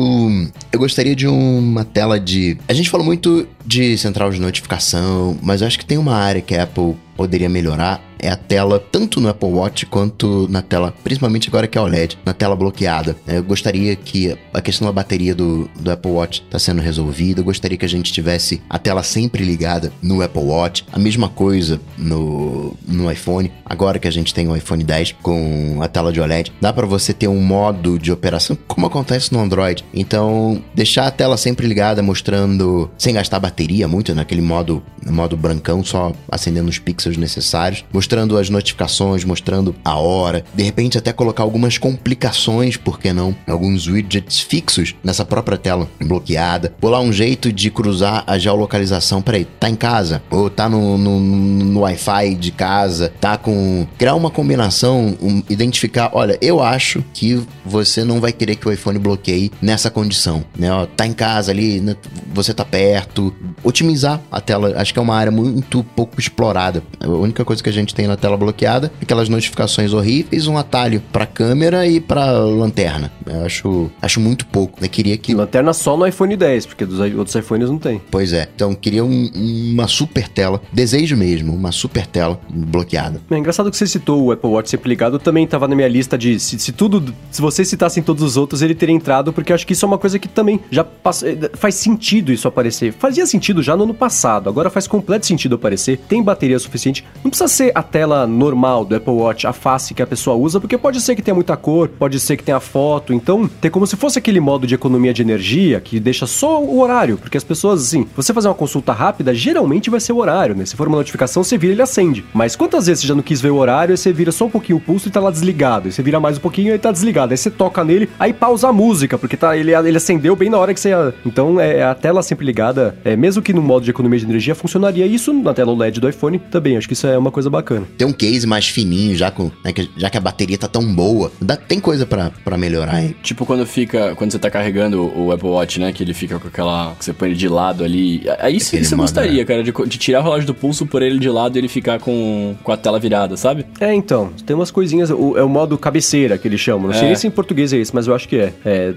eu gostaria de uma tela de. A gente falou muito de central de notificação, mas eu acho que tem uma área que a Apple poderia melhorar. É a tela, tanto no Apple Watch quanto na tela, principalmente agora que é OLED, na tela bloqueada. Eu gostaria que a questão da bateria do, do Apple Watch está sendo resolvida. Eu gostaria que a gente tivesse a tela sempre ligada no Apple Watch. A mesma coisa no, no iPhone. Agora que a gente tem o iPhone 10 com a tela de OLED, dá para você ter um modo de operação como acontece no Android. Então, deixar a tela sempre ligada, mostrando sem gastar bateria muito, naquele modo, modo brancão, só acendendo os pixels necessários, mostrando as notificações, mostrando a hora, de repente até colocar algumas complicações, por que não? Alguns widgets fixos nessa própria tela bloqueada, bolar um jeito de cruzar a geolocalização, peraí, tá em casa, ou tá no, no, no Wi-Fi de casa, tá com. criar uma combinação, um- identificar, olha, eu acho que você não vai querer que o iPhone bloqueie nessa condição, né? Ó, tá em casa ali, né? você tá perto, otimizar a tela, acho que é uma área muito pouco explorada. A única coisa que a gente tem na tela bloqueada aquelas notificações horríveis, um atalho pra câmera e pra lanterna. Eu acho, acho muito pouco. Eu queria que Lanterna só no iPhone 10, porque dos outros iPhones não tem. Pois é. Então, queria um- uma super tela. Desejo mesmo, uma super tela bloqueada. É engraçado que você citou o Apple Watch sempre ligado, também tava na minha lista de se, se tudo, se vocês citassem todos os outros, ele teria entrado, porque acho que isso é uma coisa que também já passa- eh, faz sentido isso aparecer. Fazia sentido já no ano passado, agora faz completo sentido aparecer. Tem bateria suficiente. Não precisa ser a tela normal do Apple Watch, a face que a pessoa usa, porque pode ser que tenha muita cor, pode ser que tenha foto. Então, tem como se fosse aquele modo de economia de energia que deixa só o horário, porque as pessoas, assim, você fazer uma consulta rápida, geralmente vai ser o horário, né? Se for uma notificação, você vira e ele acende. Mas quantas vezes você já não quis ver o horário, aí você vira só um pouquinho o pulso e tá lá desligado. Aí você vira mais um pouquinho e tá desligado. Aí você toca nele, aí pausa a música, porque tá, ele, ele acendeu bem na hora que você. Então, é a tela sempre ligada, é, mesmo que no modo de economia de energia, funcionaria isso na tela OLED do iPhone também. Acho que isso é uma coisa bacana. Tem um case mais fininho, já, com, né, que- já que a bateria tá tão boa. Dá, tem coisa pra, pra melhorar aí. Tipo quando fica. Quando você tá carregando o Apple Watch, né? Que ele fica com aquela. que você põe ele de lado ali. Aí eu modo, gostaria, cara, de, de tirar o relógio do pulso, por ele de lado e ele ficar com, com a tela virada, sabe? É, então, tem umas coisinhas. O, é o modo cabeceira que eles chamam. Não sei É. nem se em português é isso, mas eu acho que é. é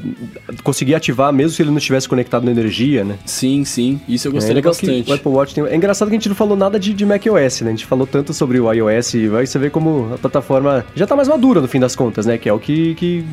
conseguir ativar mesmo se ele não estivesse conectado na energia, né? Sim, sim. Isso eu É gostaria que bastante. O Apple Watch tem... É engraçado que a gente não falou nada de, de macOS, né? A gente falou tanto sobre o iOS aí você vê como a plataforma já tá mais madura no fim das contas, né? Que é o que, que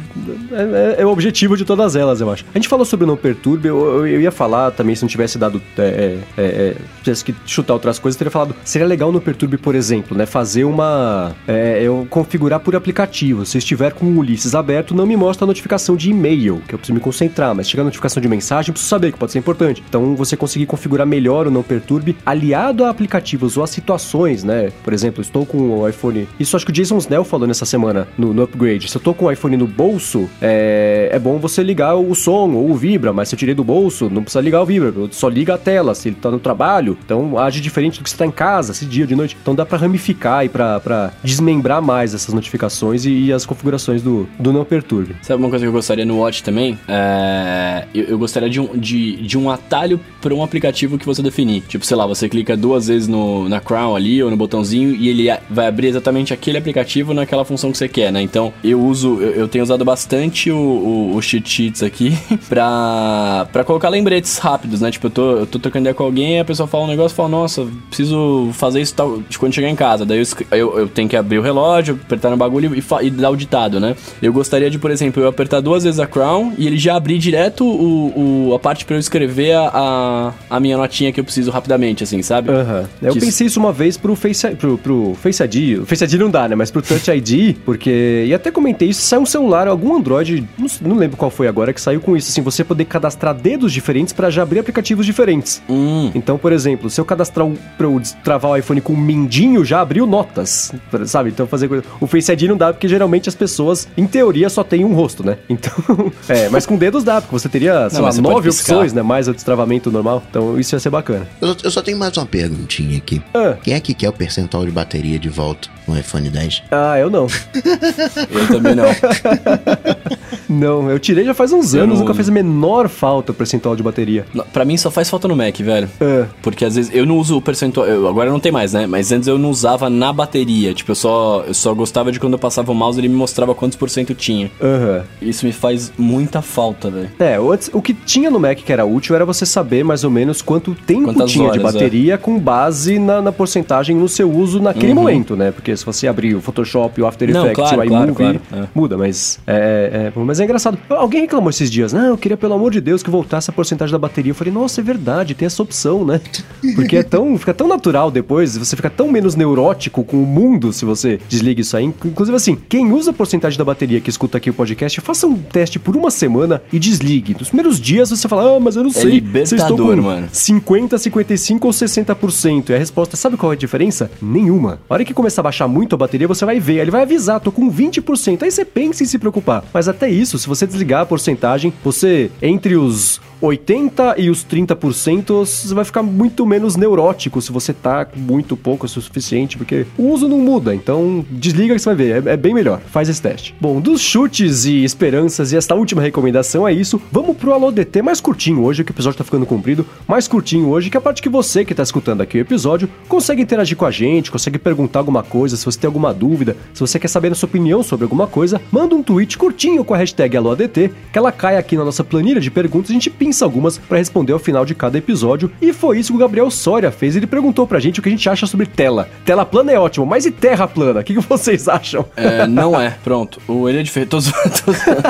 é, é- é o objetivo de todas elas, eu acho. A gente falou sobre o Não Perturbe, eu, eu- eu ia falar também, se não tivesse dado. É, é, é, é, tivesse que chutar outras coisas, teria falado. Seria legal no Perturbe, por exemplo, né? Fazer uma. É, eu configurar por aplicativo. Se estiver com o Ulisses aberto, não me mostra a notificação de e-mail, que eu preciso me concentrar, mas chega a notificação de mensagem, eu preciso saber que pode ser importante. Então, você conseguir configurar melhor o Não Perturbe, aliado a aplicativos ou a situações, né? Por exemplo, estou com o iPhone. Isso acho que o Jason Snell falou nessa semana no, no upgrade. Se eu tô com o iPhone no bolso, é, é bom você ligar o som ou o vibra, mas se eu tirei do bolso, não precisa ligar o vibra, só liga a tela. Se ele tá no trabalho, então age diferente do que você tá em casa, se dia, de noite. Então dá pra ramificar e pra desmembrar mais essas notificações e, e as configurações do, do Não Perturbe. Sabe uma coisa que eu gostaria no Watch também? É, eu, eu gostaria de um, de, de um atalho para um aplicativo que você definir. Tipo, sei lá, você clica duas vezes no, na Crown ali ou no botãozinho e ele a- vai abrir exatamente aquele aplicativo naquela função que você quer, né? Então, eu uso, eu, eu tenho usado bastante o, o, o cheat sheets aqui pra, pra colocar lembretes rápidos, né? Tipo, eu tô, eu tô trocando ideia com alguém, a pessoa fala um negócio e fala, nossa, preciso fazer isso tal, de quando chegar em casa. Daí eu, eu, eu tenho que abrir o relógio, apertar no bagulho e, e dar o ditado, né? Eu gostaria de, por exemplo, eu apertar duas vezes a Crown e ele já abrir direto o, o- a parte pra eu escrever a, a, minha notinha que eu preciso rapidamente, assim, sabe? Aham. Eu Que pensei isso uma vez pro Face, pro, pro Face ID. O Face ID não dá, né? Mas pro Touch ID, porque. E até comentei isso, saiu um celular, algum Android, não, não lembro qual foi agora, que saiu com isso. Assim, você poder cadastrar dedos diferentes pra já abrir aplicativos diferentes. Hum. Então, por exemplo, se eu cadastrar o, pra eu destravar o iPhone com um mindinho, já abriu notas, sabe? Então fazer coisa. O Face ID não dá, porque geralmente as pessoas, em teoria, só têm um rosto, né? Então. é, mas com dedos dá, porque você teria, sei Não, lá, nove opções, né? Mais o destravamento normal. Então isso ia ser bacana. Eu, eu só tenho mais uma perguntinha aqui. Ah. Quem é que quer o percentual de bateria bateria de volta no iPhone 10? Ah, eu não. Eu também não. não, eu tirei já faz uns Eu anos, não nunca fez a menor falta o percentual de bateria. Pra mim só faz falta no Mac, velho. É. Porque às vezes eu não uso o percentual. eu- agora não tem mais, né? Mas antes eu não usava na bateria. Tipo, eu só, eu só gostava de quando eu passava o mouse ele me mostrava quantos por cento tinha. Aham. Isso me faz muita falta, velho. É, o o que tinha no Mac que era útil era você saber mais ou menos quanto tempo Quantas tinha de horas, é. bateria com base na, na porcentagem no seu uso naquele Uhum. momento, né? Porque se você abrir o Photoshop, o After Não, Effects, claro, o claro, iMovie, claro, é. muda, mas é, é- mas é engraçado. Alguém reclamou esses dias, não, eu queria pelo amor de Deus que voltasse a porcentagem da bateria. Eu falei, nossa, é verdade, tem essa opção, né? Porque é tão, fica tão natural depois, você fica tão menos neurótico com o mundo se você desliga isso aí. Inclusive assim, quem usa a porcentagem da bateria que escuta aqui o podcast, faça um teste por uma semana e desligue. Nos primeiros dias você fala, ah, mas eu não sei. se eu estou libertador, com mano. 50, 55 ou 60%. E a resposta, sabe qual é a diferença? Nenhuma. A hora que começar a baixar muito a bateria, você vai ver. Ele vai avisar, tô com 20%. Aí você pensa em se preocupar. Mas até isso, se você desligar a porcentagem, você, entre os 80 e os 30%, você vai ficar muito menos neurótico se você tá muito pouco é o suficiente, porque o uso não muda. Então, desliga que você vai ver. É, é bem melhor. Faz esse teste. Bom, dos chutes e esperanças e esta última recomendação é isso. Vamos pro Alô DT mais curtinho hoje, que o episódio tá ficando comprido. Mais curtinho hoje, que é a parte que você que tá escutando aqui o episódio consegue interagir com a gente, consegue perguntar alguma coisa, se você tem alguma dúvida, se você quer saber a sua opinião sobre alguma coisa, manda um tweet curtinho com a hashtag AlôADT, que ela cai aqui na nossa planilha de perguntas, a gente pinça algumas pra responder ao final de cada episódio. E foi isso que o Gabriel Soria fez, ele perguntou pra gente o que a gente acha sobre tela. Tela plana é ótimo, mas e terra plana? O que, que vocês acham? É, não é, pronto. O ele é diferente. Tô zoando, tô zoando.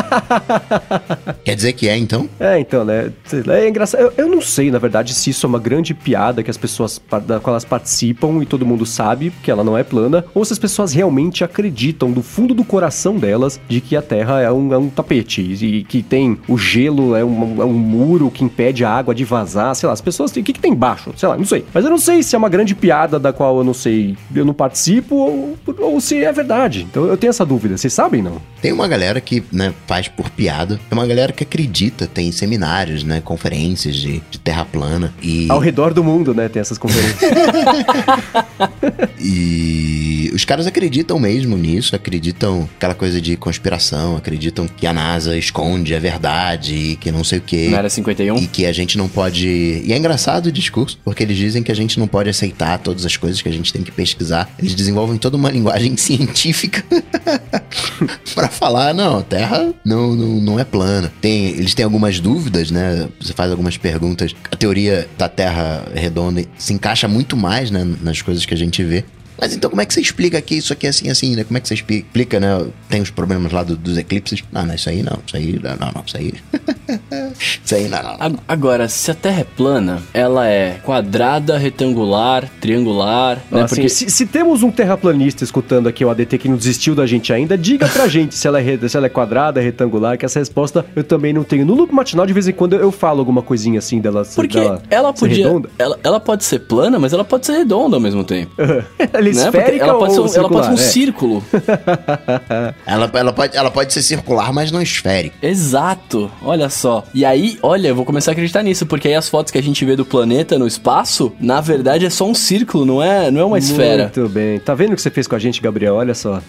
Quer dizer que é, então? É, então, né? É engraçado. Eu, eu não sei, na verdade, se isso é uma grande piada que as pessoas da qual elas participam e todo mundo sabe que ela não é plana, ou se as pessoas realmente acreditam do fundo do coração delas de que a Terra é um, é um tapete e que tem o gelo, é um, é um muro que impede a água de vazar, sei lá, as pessoas têm. O que, que tem embaixo? Sei lá, não sei. Mas eu não sei se é uma grande piada da qual eu não sei, eu não participo ou, ou se é verdade. Então eu tenho essa dúvida. Vocês sabem, não? Tem uma galera que, né, faz por piada. É uma galera que acredita, tem seminários, né, conferências de, de terra plana. E, Ao redor do mundo, né? Tem essas conferências. e os caras acreditam mesmo nisso, acreditam aquela coisa de conspiração, acreditam que a NASA esconde a verdade e que não sei o quê. Não era 51? E que a gente não pode. E é engraçado o discurso, porque eles dizem que a gente não pode aceitar todas as coisas que a gente tem que pesquisar. Eles desenvolvem toda uma linguagem científica pra falar, não, a Terra não, não, não é plana. Tem, eles têm algumas dúvidas, né? Você faz algumas perguntas. A teoria da Terra redonda se encaixa muito mais né, nas coisas que a gente vê. Mas então como é que você explica que isso aqui é assim, assim, né? Como é que você explica, né? Tem os problemas lá do- dos eclipses. Não, não, isso aí não, isso aí, não, não, não, isso aí. isso aí não, não, não. Ag- Agora, se a Terra é plana, ela é quadrada, retangular, triangular, né? Assim, Porque se, se temos um terraplanista escutando aqui o ADT que não desistiu da gente ainda, diga pra gente se ela, é, se ela é quadrada, retangular, que essa resposta eu também não tenho. No loop matinal, de vez em quando, eu falo alguma coisinha assim dela. Porque dela ela ser podia. redonda. Ela, ela pode ser plana, mas ela pode ser redonda ao mesmo tempo. ela é né? Esférica ela pode ser ou um, ela pode ser um circular? É. círculo. Ela, ela, pode, ela pode ser circular, mas não esférica. Exato. Olha só. E aí, olha, eu vou começar a acreditar nisso, porque aí as fotos que a gente vê do planeta no espaço, na verdade é só um círculo, não é, não é uma esfera. Muito bem. Tá vendo o que você fez com a gente, Gabriel? Olha só.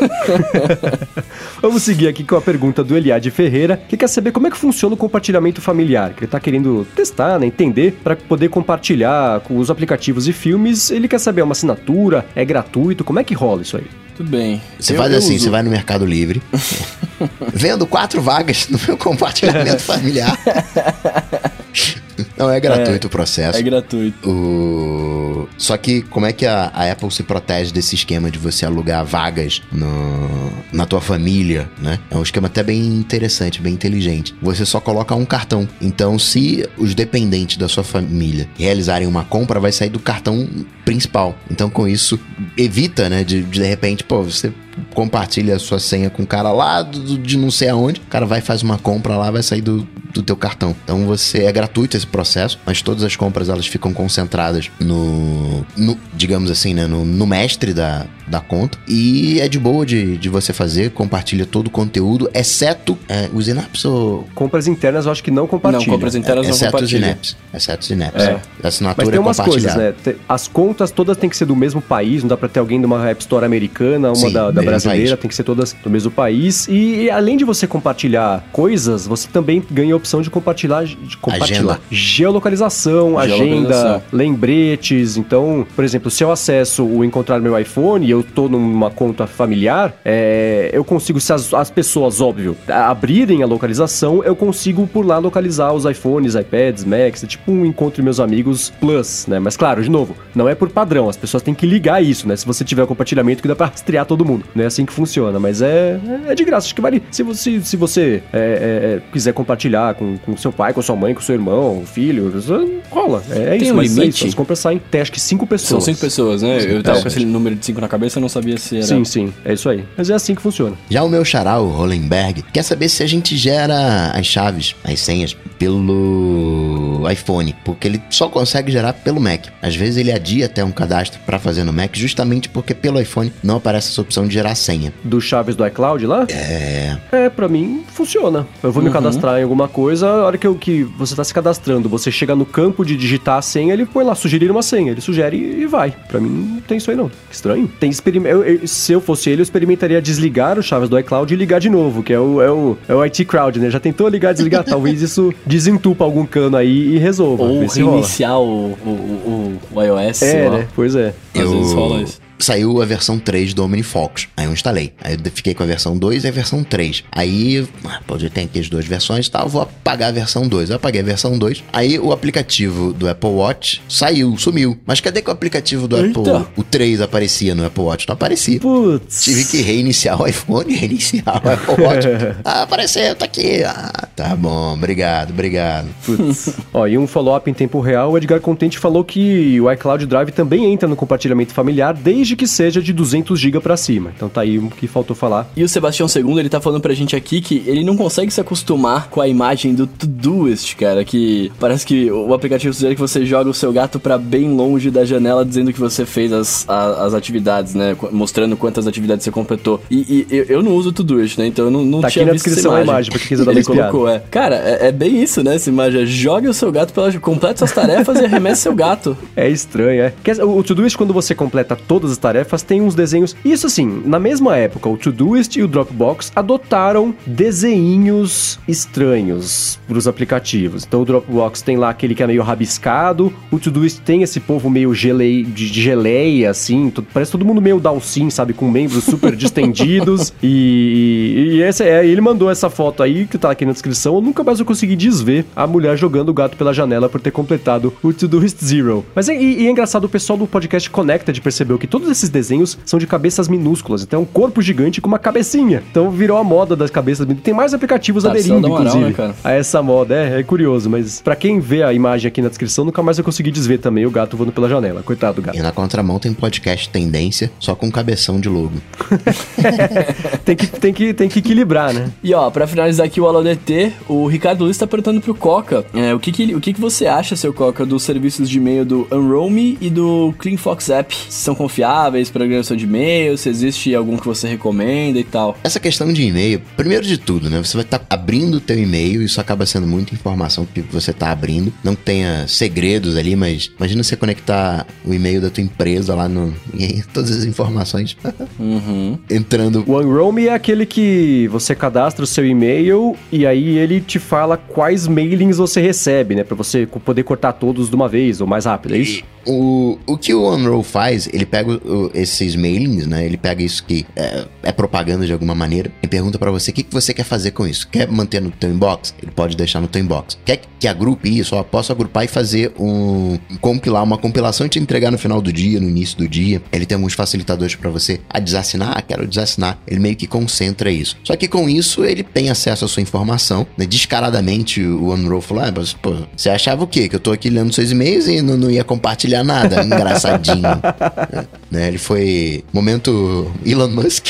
Vamos seguir aqui com a pergunta do Eliade Ferreira, que quer saber como é que funciona o compartilhamento familiar, que ele tá querendo testar, né, entender, para poder compartilhar com os aplicativos e filmes. Ele quer saber é uma assinatura, é gratuito, como é que rola isso aí? Tudo bem. Você Eu- faz eu assim, uso. você vai no Mercado Livre, vendo quatro vagas no meu compartilhamento familiar. Não, é gratuito o processo. É gratuito. O... Só que como é que a, a Apple se protege desse esquema de você alugar vagas no, na tua família, né? É um esquema até bem interessante, bem inteligente. Você só coloca um cartão. Então, se os dependentes da sua família realizarem uma compra, vai sair do cartão principal. Então, com isso, evita, né, de de, de repente, pô, você compartilha a sua senha com o cara lá do- de não sei aonde, o cara vai faz uma compra lá, vai sair do, do teu cartão. Então você é gratuito esse processo, mas todas as compras elas ficam concentradas no, no digamos assim, né, no, no mestre da, da conta. E é de boa de, de você fazer, compartilha todo o conteúdo, exceto é, os inaps ou... Compras internas eu acho que não compartilha. Não, compras internas não Exceto os compartilha. inaps. Exceto os inaps. É. A assinatura Mas tem é umas coisas, compartilhada. né? As contas todas têm que ser do mesmo país, não dá pra ter alguém de uma App Store americana, uma Sim, da, da brasileira, país. tem que ser todas do mesmo país. E, e além de você compartilhar coisas, você também ganha a opção de compartilhar, de compartilhar Agenda. geolocalização, agenda, Geolocalização. lembretes. Então, por exemplo, se eu acesso o encontrar meu iPhone e eu tô numa conta familiar, é, eu consigo, se as, as pessoas, óbvio, abrirem a localização, eu consigo por lá localizar os iPhones, iPads, Macs, é tipo um encontro de meus amigos plus, né? Mas claro, de novo, não é por padrão, as pessoas têm que ligar isso, né? Se você tiver compartilhamento que dá pra rastrear todo mundo, não é assim que funciona, mas é, é de graça, acho que vale, se você, se você é, é, é, quiser compartilhar com, com seu pai, com sua mãe, com seu irmão, filho, rola, é, Tem isso, um mas é limite? isso, as compras saem, tem acho que cinco pessoas. São cinco pessoas, né? Eu tava É. com esse número de cinco na cabeça, eu não sabia se era. Sim, sim, é isso aí. Mas é assim que funciona. Já o meu xará, o Hollenberg, quer saber se a gente gera as chaves, as senhas, pelo iPhone, porque ele só consegue gerar pelo Mac. Às vezes ele adia até um cadastro para fazer no Mac, justamente porque pelo iPhone não aparece essa opção de gerar senha. Do Chaves do iCloud lá? É. É, pra mim funciona. Eu vou me cadastrar em alguma coisa, a hora que, eu, que você tá se cadastrando, você chega no campo de digitar a senha, ele põe lá, sugerir uma senha. Ele sugere e vai. Pra mim não tem isso aí não. Que estranho. Tem experim... eu- eu- se eu fosse ele, eu experimentaria desligar o Chaves do iCloud e ligar de novo, que é o, é o, é o IT Crowd, né? Já tentou ligar e desligar? Talvez isso desentupa algum cano aí e resolva. Ou reiniciar o, o, o, o iOS, sei É, lá. né? Pois é. Às vezes rola isso. Saiu a versão 3 do OmniFocus. Aí eu instalei. Aí eu fiquei com a versão 2 e a versão 3. Aí, ah, pô, já tem aqui as duas versões e tal. Vou apagar a versão 2. Eu apaguei a versão 2. Aí o aplicativo do Apple Watch saiu, sumiu. Mas cadê que o aplicativo do Eita. Apple, o 3 aparecia no Apple Watch? Não aparecia. Putz. Tive que reiniciar o iPhone, reiniciar o Apple Watch. ah, apareceu, tá aqui. Ah, tá bom, obrigado, obrigado. Putz. Ó, e um follow-up em tempo real, o Edgar Contente falou que o iCloud Drive também entra no compartilhamento familiar, desde que seja de 200 GB pra cima. Então tá aí o que faltou falar. E o Sebastião II, ele tá falando pra gente aqui que ele não consegue se acostumar com a imagem do Todoist, cara, que parece que o aplicativo sugere que você joga o seu gato pra bem longe da janela, dizendo que você fez as, a- as atividades, né, mostrando quantas atividades você completou. E, e eu, eu não uso o Todoist, né, então eu não, não Tá aqui tinha na visto descrição essa a imagem. imagem, pra quem quiser dar Ele colocou, é. Cara, é, é bem isso, né, essa imagem, é jogue o seu gato pela... complete suas tarefas e arremesse seu gato. É estranho, é. O Todoist, quando você completa todas as tarefas, tem uns desenhos. Isso assim, na mesma época, o Todoist e o Dropbox adotaram desenhinhos estranhos pros aplicativos. Então o Dropbox tem lá aquele que é meio rabiscado, o Todoist tem esse povo meio gelei, de, geleia, assim, parece todo mundo meio Down sim, sabe, com membros super distendidos. E, e essa, é, ele mandou essa foto aí, que tá aqui na descrição. Eu nunca mais eu consegui desver a mulher jogando o gato pela janela por ter completado o Todoist Zero. Mas é, e, e é engraçado, o pessoal do podcast Connected percebeu que todos esses desenhos são de cabeças minúsculas. Então é um corpo gigante com uma cabecinha. Então virou a moda das cabeças. Tem mais aplicativos Tarcísio aderindo, dá moral, inclusive, né, cara? a essa moda. É, é curioso, mas pra quem vê a imagem aqui na descrição, nunca mais eu consegui desver também o gato voando pela janela. Coitado do gato. E na contramão tem podcast Tendência, só com cabeção de logo. tem, que, tem, que, tem que equilibrar, né? E ó, pra finalizar aqui o AloDT, o Ricardo Luiz tá perguntando pro Coca, é, o, que que, o que que você acha, seu Coca, dos serviços de e-mail do Unroll.me e do CleanFox App? Se são confiáveis para gravação de e-mail, se existe algum que você recomenda e tal. Essa questão de e-mail, primeiro de tudo, né? Você vai estar abrindo o teu e-mail, isso acaba sendo muita informação que você está abrindo. Não tenha segredos ali, mas imagina você conectar o e-mail da tua empresa lá no. E aí, todas as informações Uhum. entrando. O Unroll.me é aquele que você cadastra o seu e-mail e aí ele te fala quais mailings você recebe, né? Pra você poder cortar todos de uma vez ou mais rápido, é isso? O, o que o Unroll faz, ele pega o- esses mailings, né? Ele pega isso que é, é propaganda de alguma maneira e pergunta pra você o que, que você quer fazer com isso. Quer manter no teu inbox? Ele pode deixar no teu inbox. Quer que agrupe isso? Ó, posso agrupar e fazer um compilar uma compilação e te entregar no final do dia, no início do dia. Ele tem alguns facilitadores pra você. Ah, desassinar? Ah, quero desassinar. Ele meio que concentra isso. Só que com isso ele tem acesso à sua informação. Né? Descaradamente o Unroll falou: ah, mas, pô, você achava o quê? Que eu tô aqui lendo seus e-mails e não, não ia compartilhar nada? Engraçadinho. né? Ele foi. Momento Elon Musk.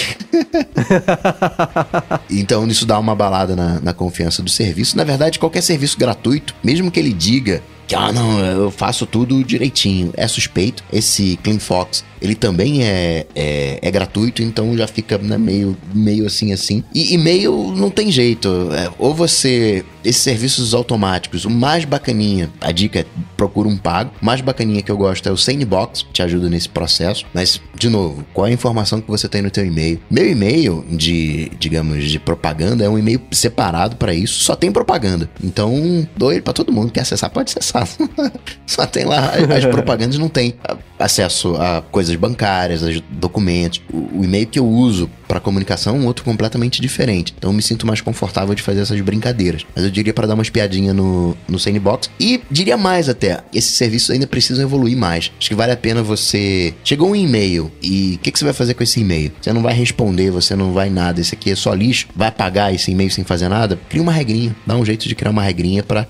então isso dá uma balada na, na confiança do serviço. Na verdade, qualquer serviço gratuito, mesmo que ele diga que, ah, não, eu faço tudo direitinho, é suspeito. Esse CleanFox, ele também é, é, é gratuito, então já fica né, meio, meio assim assim. E e-mail não tem jeito. É, ou você. Esses serviços automáticos, o mais bacaninha, a dica é procura um pago. O mais bacaninha que eu gosto é o Sandbox, te ajuda nesse processo. Mas, de novo, qual é a informação que você tem no teu e-mail? Meu e-mail de, digamos, de propaganda é um e-mail separado para isso, só tem propaganda. Então, dou ele para todo mundo. Quer acessar, pode acessar. só tem lá as propagandas, não tem acesso a coisas bancárias, a documentos. O, o e-mail que eu uso para comunicação um outro completamente diferente. Então eu me sinto mais confortável de fazer essas brincadeiras. Mas eu diria para dar uma espiadinha no, no Sandbox. E diria mais até, esses serviços ainda precisam evoluir mais. Acho que vale a pena você. Chegou um e-mail e o que, que, você vai fazer com esse e-mail? Você não vai responder, você não vai nada. Esse aqui é só lixo. Vai apagar esse e-mail sem fazer nada? Cria uma regrinha. Dá um jeito de criar uma regrinha para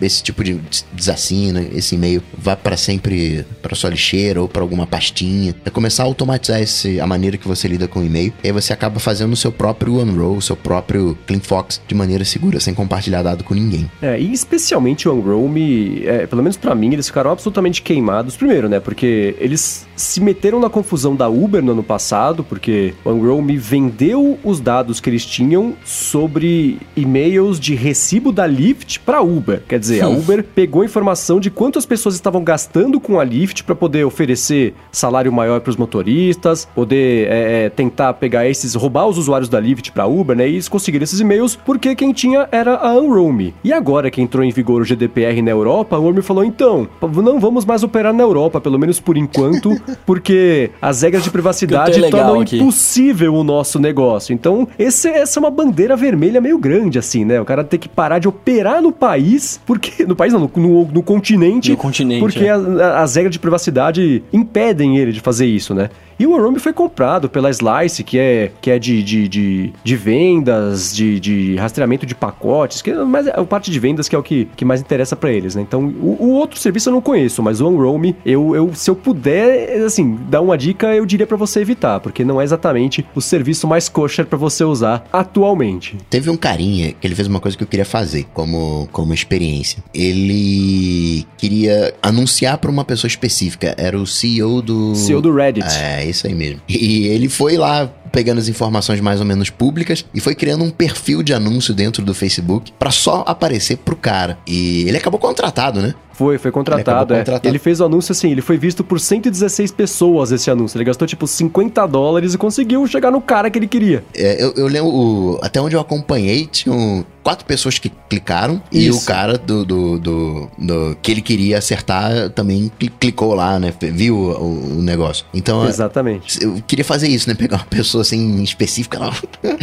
esse tipo de desassina, esse e-mail vá para sempre para sua lixeira ou para alguma pastinha. É começar a automatizar esse, a maneira que você lida com o e-mail. E aí você acaba fazendo o seu próprio Unroll, o seu próprio CleanFox de maneira segura, sem compartilhar dado com ninguém. É, e especialmente o Unroll me, é, pelo menos para mim, eles ficaram absolutamente queimados. Primeiro, né, porque eles se meteram na confusão da Uber no ano passado, porque o Unroll me vendeu os dados que eles tinham sobre e-mails de recibo da Lyft para Uber. Quer dizer, a Uber pegou informação de quantas pessoas estavam gastando com a Lyft para poder oferecer salário maior para os motoristas, poder é, é, tentar pegar esses, roubar os usuários da Lyft para Uber, né? E eles conseguiram esses e-mails porque quem tinha era a Unroam. E agora que entrou em vigor o GDPR na Europa, a Unroam falou: então, não vamos mais operar na Europa, pelo menos por enquanto, porque as regras de privacidade tornam aqui. impossível o nosso negócio. Então, esse, essa é uma bandeira vermelha meio grande, assim, né? O cara tem que parar de operar no país, porque. No país não, no, no, no continente. No continente. Porque é. a, as regras de privacidade impedem ele de fazer isso, né? E o Arome foi comprado pela Slice, que é, que é de, de, de, de vendas, de, de rastreamento de pacotes, que é mais a parte de vendas que é o que, que mais interessa para eles, né? Então, o, o, outro serviço eu não conheço, mas o Unroam, eu, eu, se eu puder, assim, dar uma dica, eu diria para você evitar, porque não é exatamente o serviço mais kosher para você usar atualmente. Teve um carinha que ele fez uma coisa que eu queria fazer como, como experiência. Ele queria anunciar para uma pessoa específica, era o CEO do... CEO do Reddit. É, isso aí mesmo. E ele foi lá pegando as informações mais ou menos públicas e foi criando um perfil de anúncio dentro do Facebook para só aparecer pro cara. E ele acabou contratado, né? Foi, foi contratado, ele, é. ele fez o anúncio assim, ele foi visto por 116 pessoas esse anúncio. Ele gastou tipo 50 dólares e conseguiu chegar no cara que ele queria. É, eu, eu lembro, o, até onde eu acompanhei, tinham quatro pessoas que clicaram Isso. e o cara do, do, do, do, que ele queria acertar também clicou lá, né? Viu o, o negócio. Então, Exatamente. Eu queria fazer isso, né? Pegar uma pessoa assim específica. Não.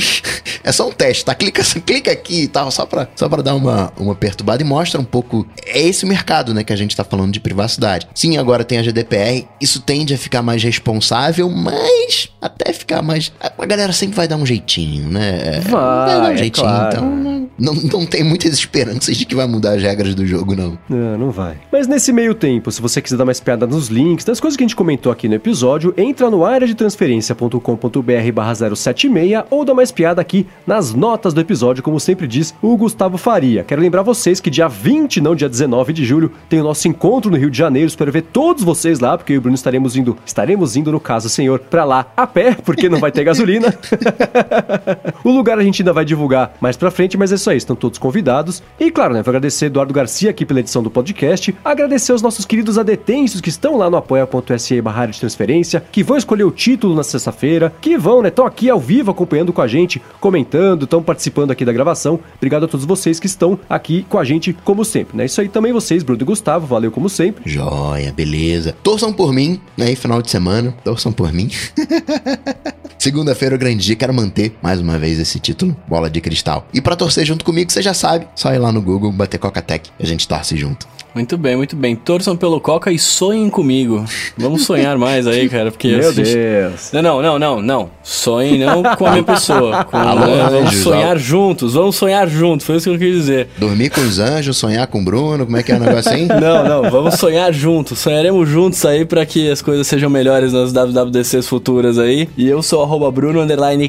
é só um teste, tá? Clica, clica aqui e tal, só pra, só pra dar uma, uma perturbada e mostra um pouco. É esse mercado né, que a gente tá falando de privacidade. Sim, agora tem a GDPR, isso tende a ficar mais responsável, mas até ficar mais. A galera sempre vai dar um jeitinho, né? Vai, vai dar um é jeitinho, claro. então. Não, não tem muitas esperanças de que vai mudar as regras do jogo, não. Não, não vai. Mas nesse meio tempo, se você quiser dar mais piada nos links, das coisas que a gente comentou aqui no episódio, entra no área de transferência.com.br barra 076 ou dá mais piada aqui nas notas do episódio, como sempre diz o Gustavo Faria. Quero lembrar vocês que dia 20, não dia 19 de julho, tem o nosso encontro no Rio de Janeiro. Espero ver todos vocês lá, porque eu e o Bruno estaremos indo, estaremos indo, no caso, senhor, pra lá a pé, porque não vai ter gasolina. o lugar a gente ainda vai divulgar mais pra frente, mas é isso aí, estão todos convidados. E claro, né, vou agradecer Eduardo Garcia aqui pela edição do podcast, agradecer aos nossos queridos adetensos que estão lá no apoia.se barra de transferência, que vão escolher o título na sexta-feira, que vão, né, estão aqui ao vivo acompanhando com a gente, comentando, estão participando aqui da gravação. Obrigado a todos vocês que estão aqui com a gente, como sempre, né? Isso aí também vocês, Bruno e Gustavo, valeu como sempre. Joia, beleza. Torçam por mim, né? Final de semana, torçam por mim. Segunda-feira, o grande dia, quero manter mais uma vez esse título, bola de cristal. E para torcer junto comigo, você já sabe, só ir lá no Google, bater Coca-Tech, a gente torce junto. Muito bem, muito bem. Torçam pelo Coca e sonhem comigo. Vamos sonhar mais aí, cara, porque... Meu Deus. Não, não, não, não, não. Sonhem não com a minha pessoa. Com... Alô, vamos anjos, sonhar juntos, vamos sonhar juntos, foi isso que eu quis dizer. Dormir com os anjos, sonhar com o Bruno, como é que é o negócio aí? Não, não, vamos sonhar juntos. Sonharemos juntos aí para que as coisas sejam melhores nas WWDCs futuras aí. E eu sou arroba Bruno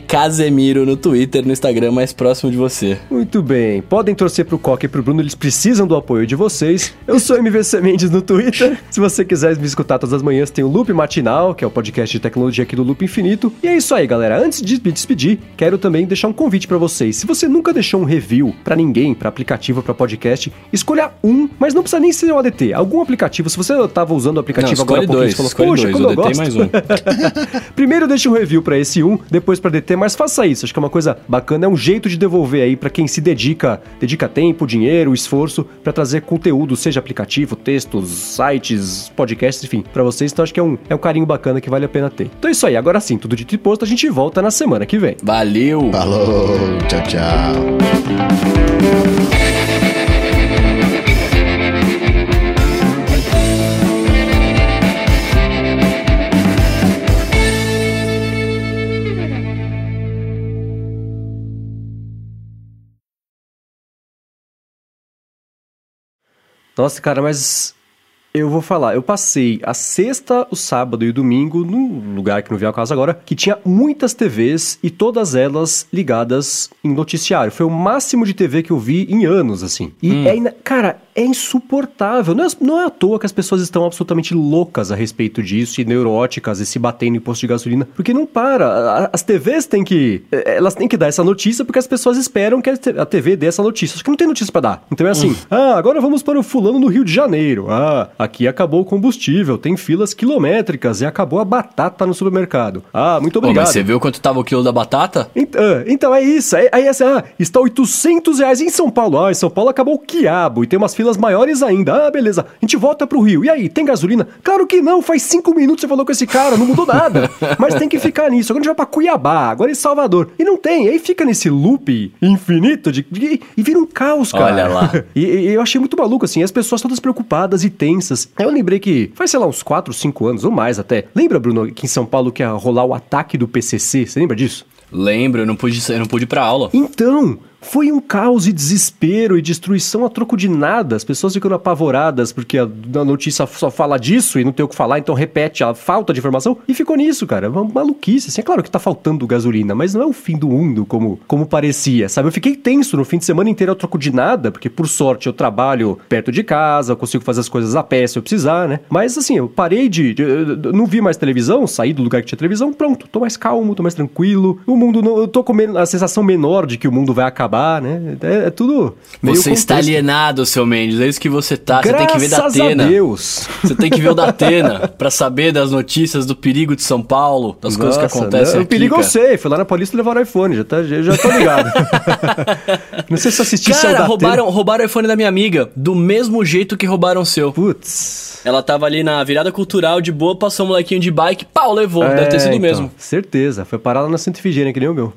Casemiro no Twitter, no Instagram mais próximo de você. Muito bem. Podem torcer pro Coca e pro Bruno, eles precisam do apoio de vocês. Eu Eu sou MVC Mendes no Twitter. Se você quiser me escutar todas as manhãs, tem o Loop Matinal, que é o podcast de tecnologia aqui do Loop Infinito. E é isso aí, galera. Antes de me despedir, quero também deixar um convite para vocês. Se você nunca deixou um review para ninguém, para aplicativo, para podcast, escolha um, mas não precisa nem ser o ADT. Algum aplicativo, se você tava usando o aplicativo Não, agora há pouquinho, dois, falou, poxa, dois, eu gosto. mais um. Primeiro deixa um review pra esse um, depois pra DT, mas faça isso. Acho que é uma coisa bacana, é um jeito de devolver aí pra quem se dedica, dedica tempo, dinheiro, esforço pra trazer conteúdo, seja aplicativo, textos, sites, podcasts, enfim, pra vocês. Então acho que é um, é um carinho bacana que vale a pena ter. Então é isso aí, agora sim, tudo dito e posto, a gente volta na semana que vem. Valeu! Falou, tchau, tchau. Nossa, cara, mas eu vou falar, eu passei a sexta, o sábado e o domingo num lugar que não vi ao caso agora, que tinha muitas TVs e todas elas ligadas em noticiário. Foi o máximo de TV que eu vi em anos, assim. E é, ina- cara, é insuportável. Não é, não é à toa que as pessoas estão absolutamente loucas a respeito disso e neuróticas e se batendo em posto de gasolina, porque não para. As TVs têm que, eh, elas têm que dar essa notícia porque as pessoas esperam que a TV dê essa notícia. Só que não tem notícia pra dar. Então é assim, ah, agora vamos para o fulano no Rio de Janeiro. Ah, aqui acabou o combustível, tem filas quilométricas e acabou a batata no supermercado. Ah, muito Pô, obrigado. mas você viu quanto tava o quilo da batata? Ent- ah, Então é isso. Aí, aí assim, ah, está 800 reais em São Paulo. Ah, em São Paulo acabou o quiabo e tem umas filas maiores ainda. Ah, beleza. A gente volta pro Rio. E aí, tem gasolina? Claro que não. Faz cinco minutos você falou com esse cara, não mudou nada. Mas tem que ficar nisso. Agora a gente vai pra Cuiabá, agora em Salvador. E não tem. Aí fica nesse loop infinito de, de- e vira um caos, cara. Olha lá. E, e eu achei muito maluco, assim, as pessoas todas preocupadas e tensas. Aí eu lembrei que faz, sei lá, uns 4, 5 anos ou mais até. Lembra, Bruno, que em São Paulo que ia rolar o ataque do PCC? Você lembra disso? Lembro, eu não pude, eu não pude ir pra aula. Então, foi um caos e desespero e destruição a troco de nada. As pessoas ficam apavoradas porque a, notícia só fala disso e não tem o que falar, então repete a falta de informação. E ficou nisso, cara. Uma maluquice. Assim, é claro que tá faltando gasolina, mas não é o fim do mundo como, como parecia, sabe? Eu fiquei tenso no fim de semana inteiro a troco de nada, porque por sorte eu trabalho perto de casa, eu consigo fazer as coisas a pé se eu precisar, né? Mas assim, eu parei de. de- eu não vi mais televisão, saí do lugar que tinha televisão, pronto. Tô mais calmo, tô mais tranquilo. O mundo não. Eu tô com a sensação menor de que o mundo vai acabar, né? É, é tudo. Você está contexto. alienado, seu Mendes. É isso que você tá. Você tem que ver da Graças a Atena. Deus. Você tem que ver o da Atena pra saber das notícias do perigo de São Paulo, das coisas que Nossa, acontecem não, aqui. O perigo eu cara. sei. Fui lá na Paulista e levaram o iPhone. Já, tá, já, tô ligado. não sei se assistisse ao Cara, da roubaram, roubaram o iPhone da minha amiga, do mesmo jeito que roubaram o seu. Putz. Ela tava ali na virada cultural, de boa, passou um molequinho de bike, pau, levou. Deve ter É, sido o então, mesmo. Certeza. Foi parar lá na Santa Ifigênia, que nem o meu.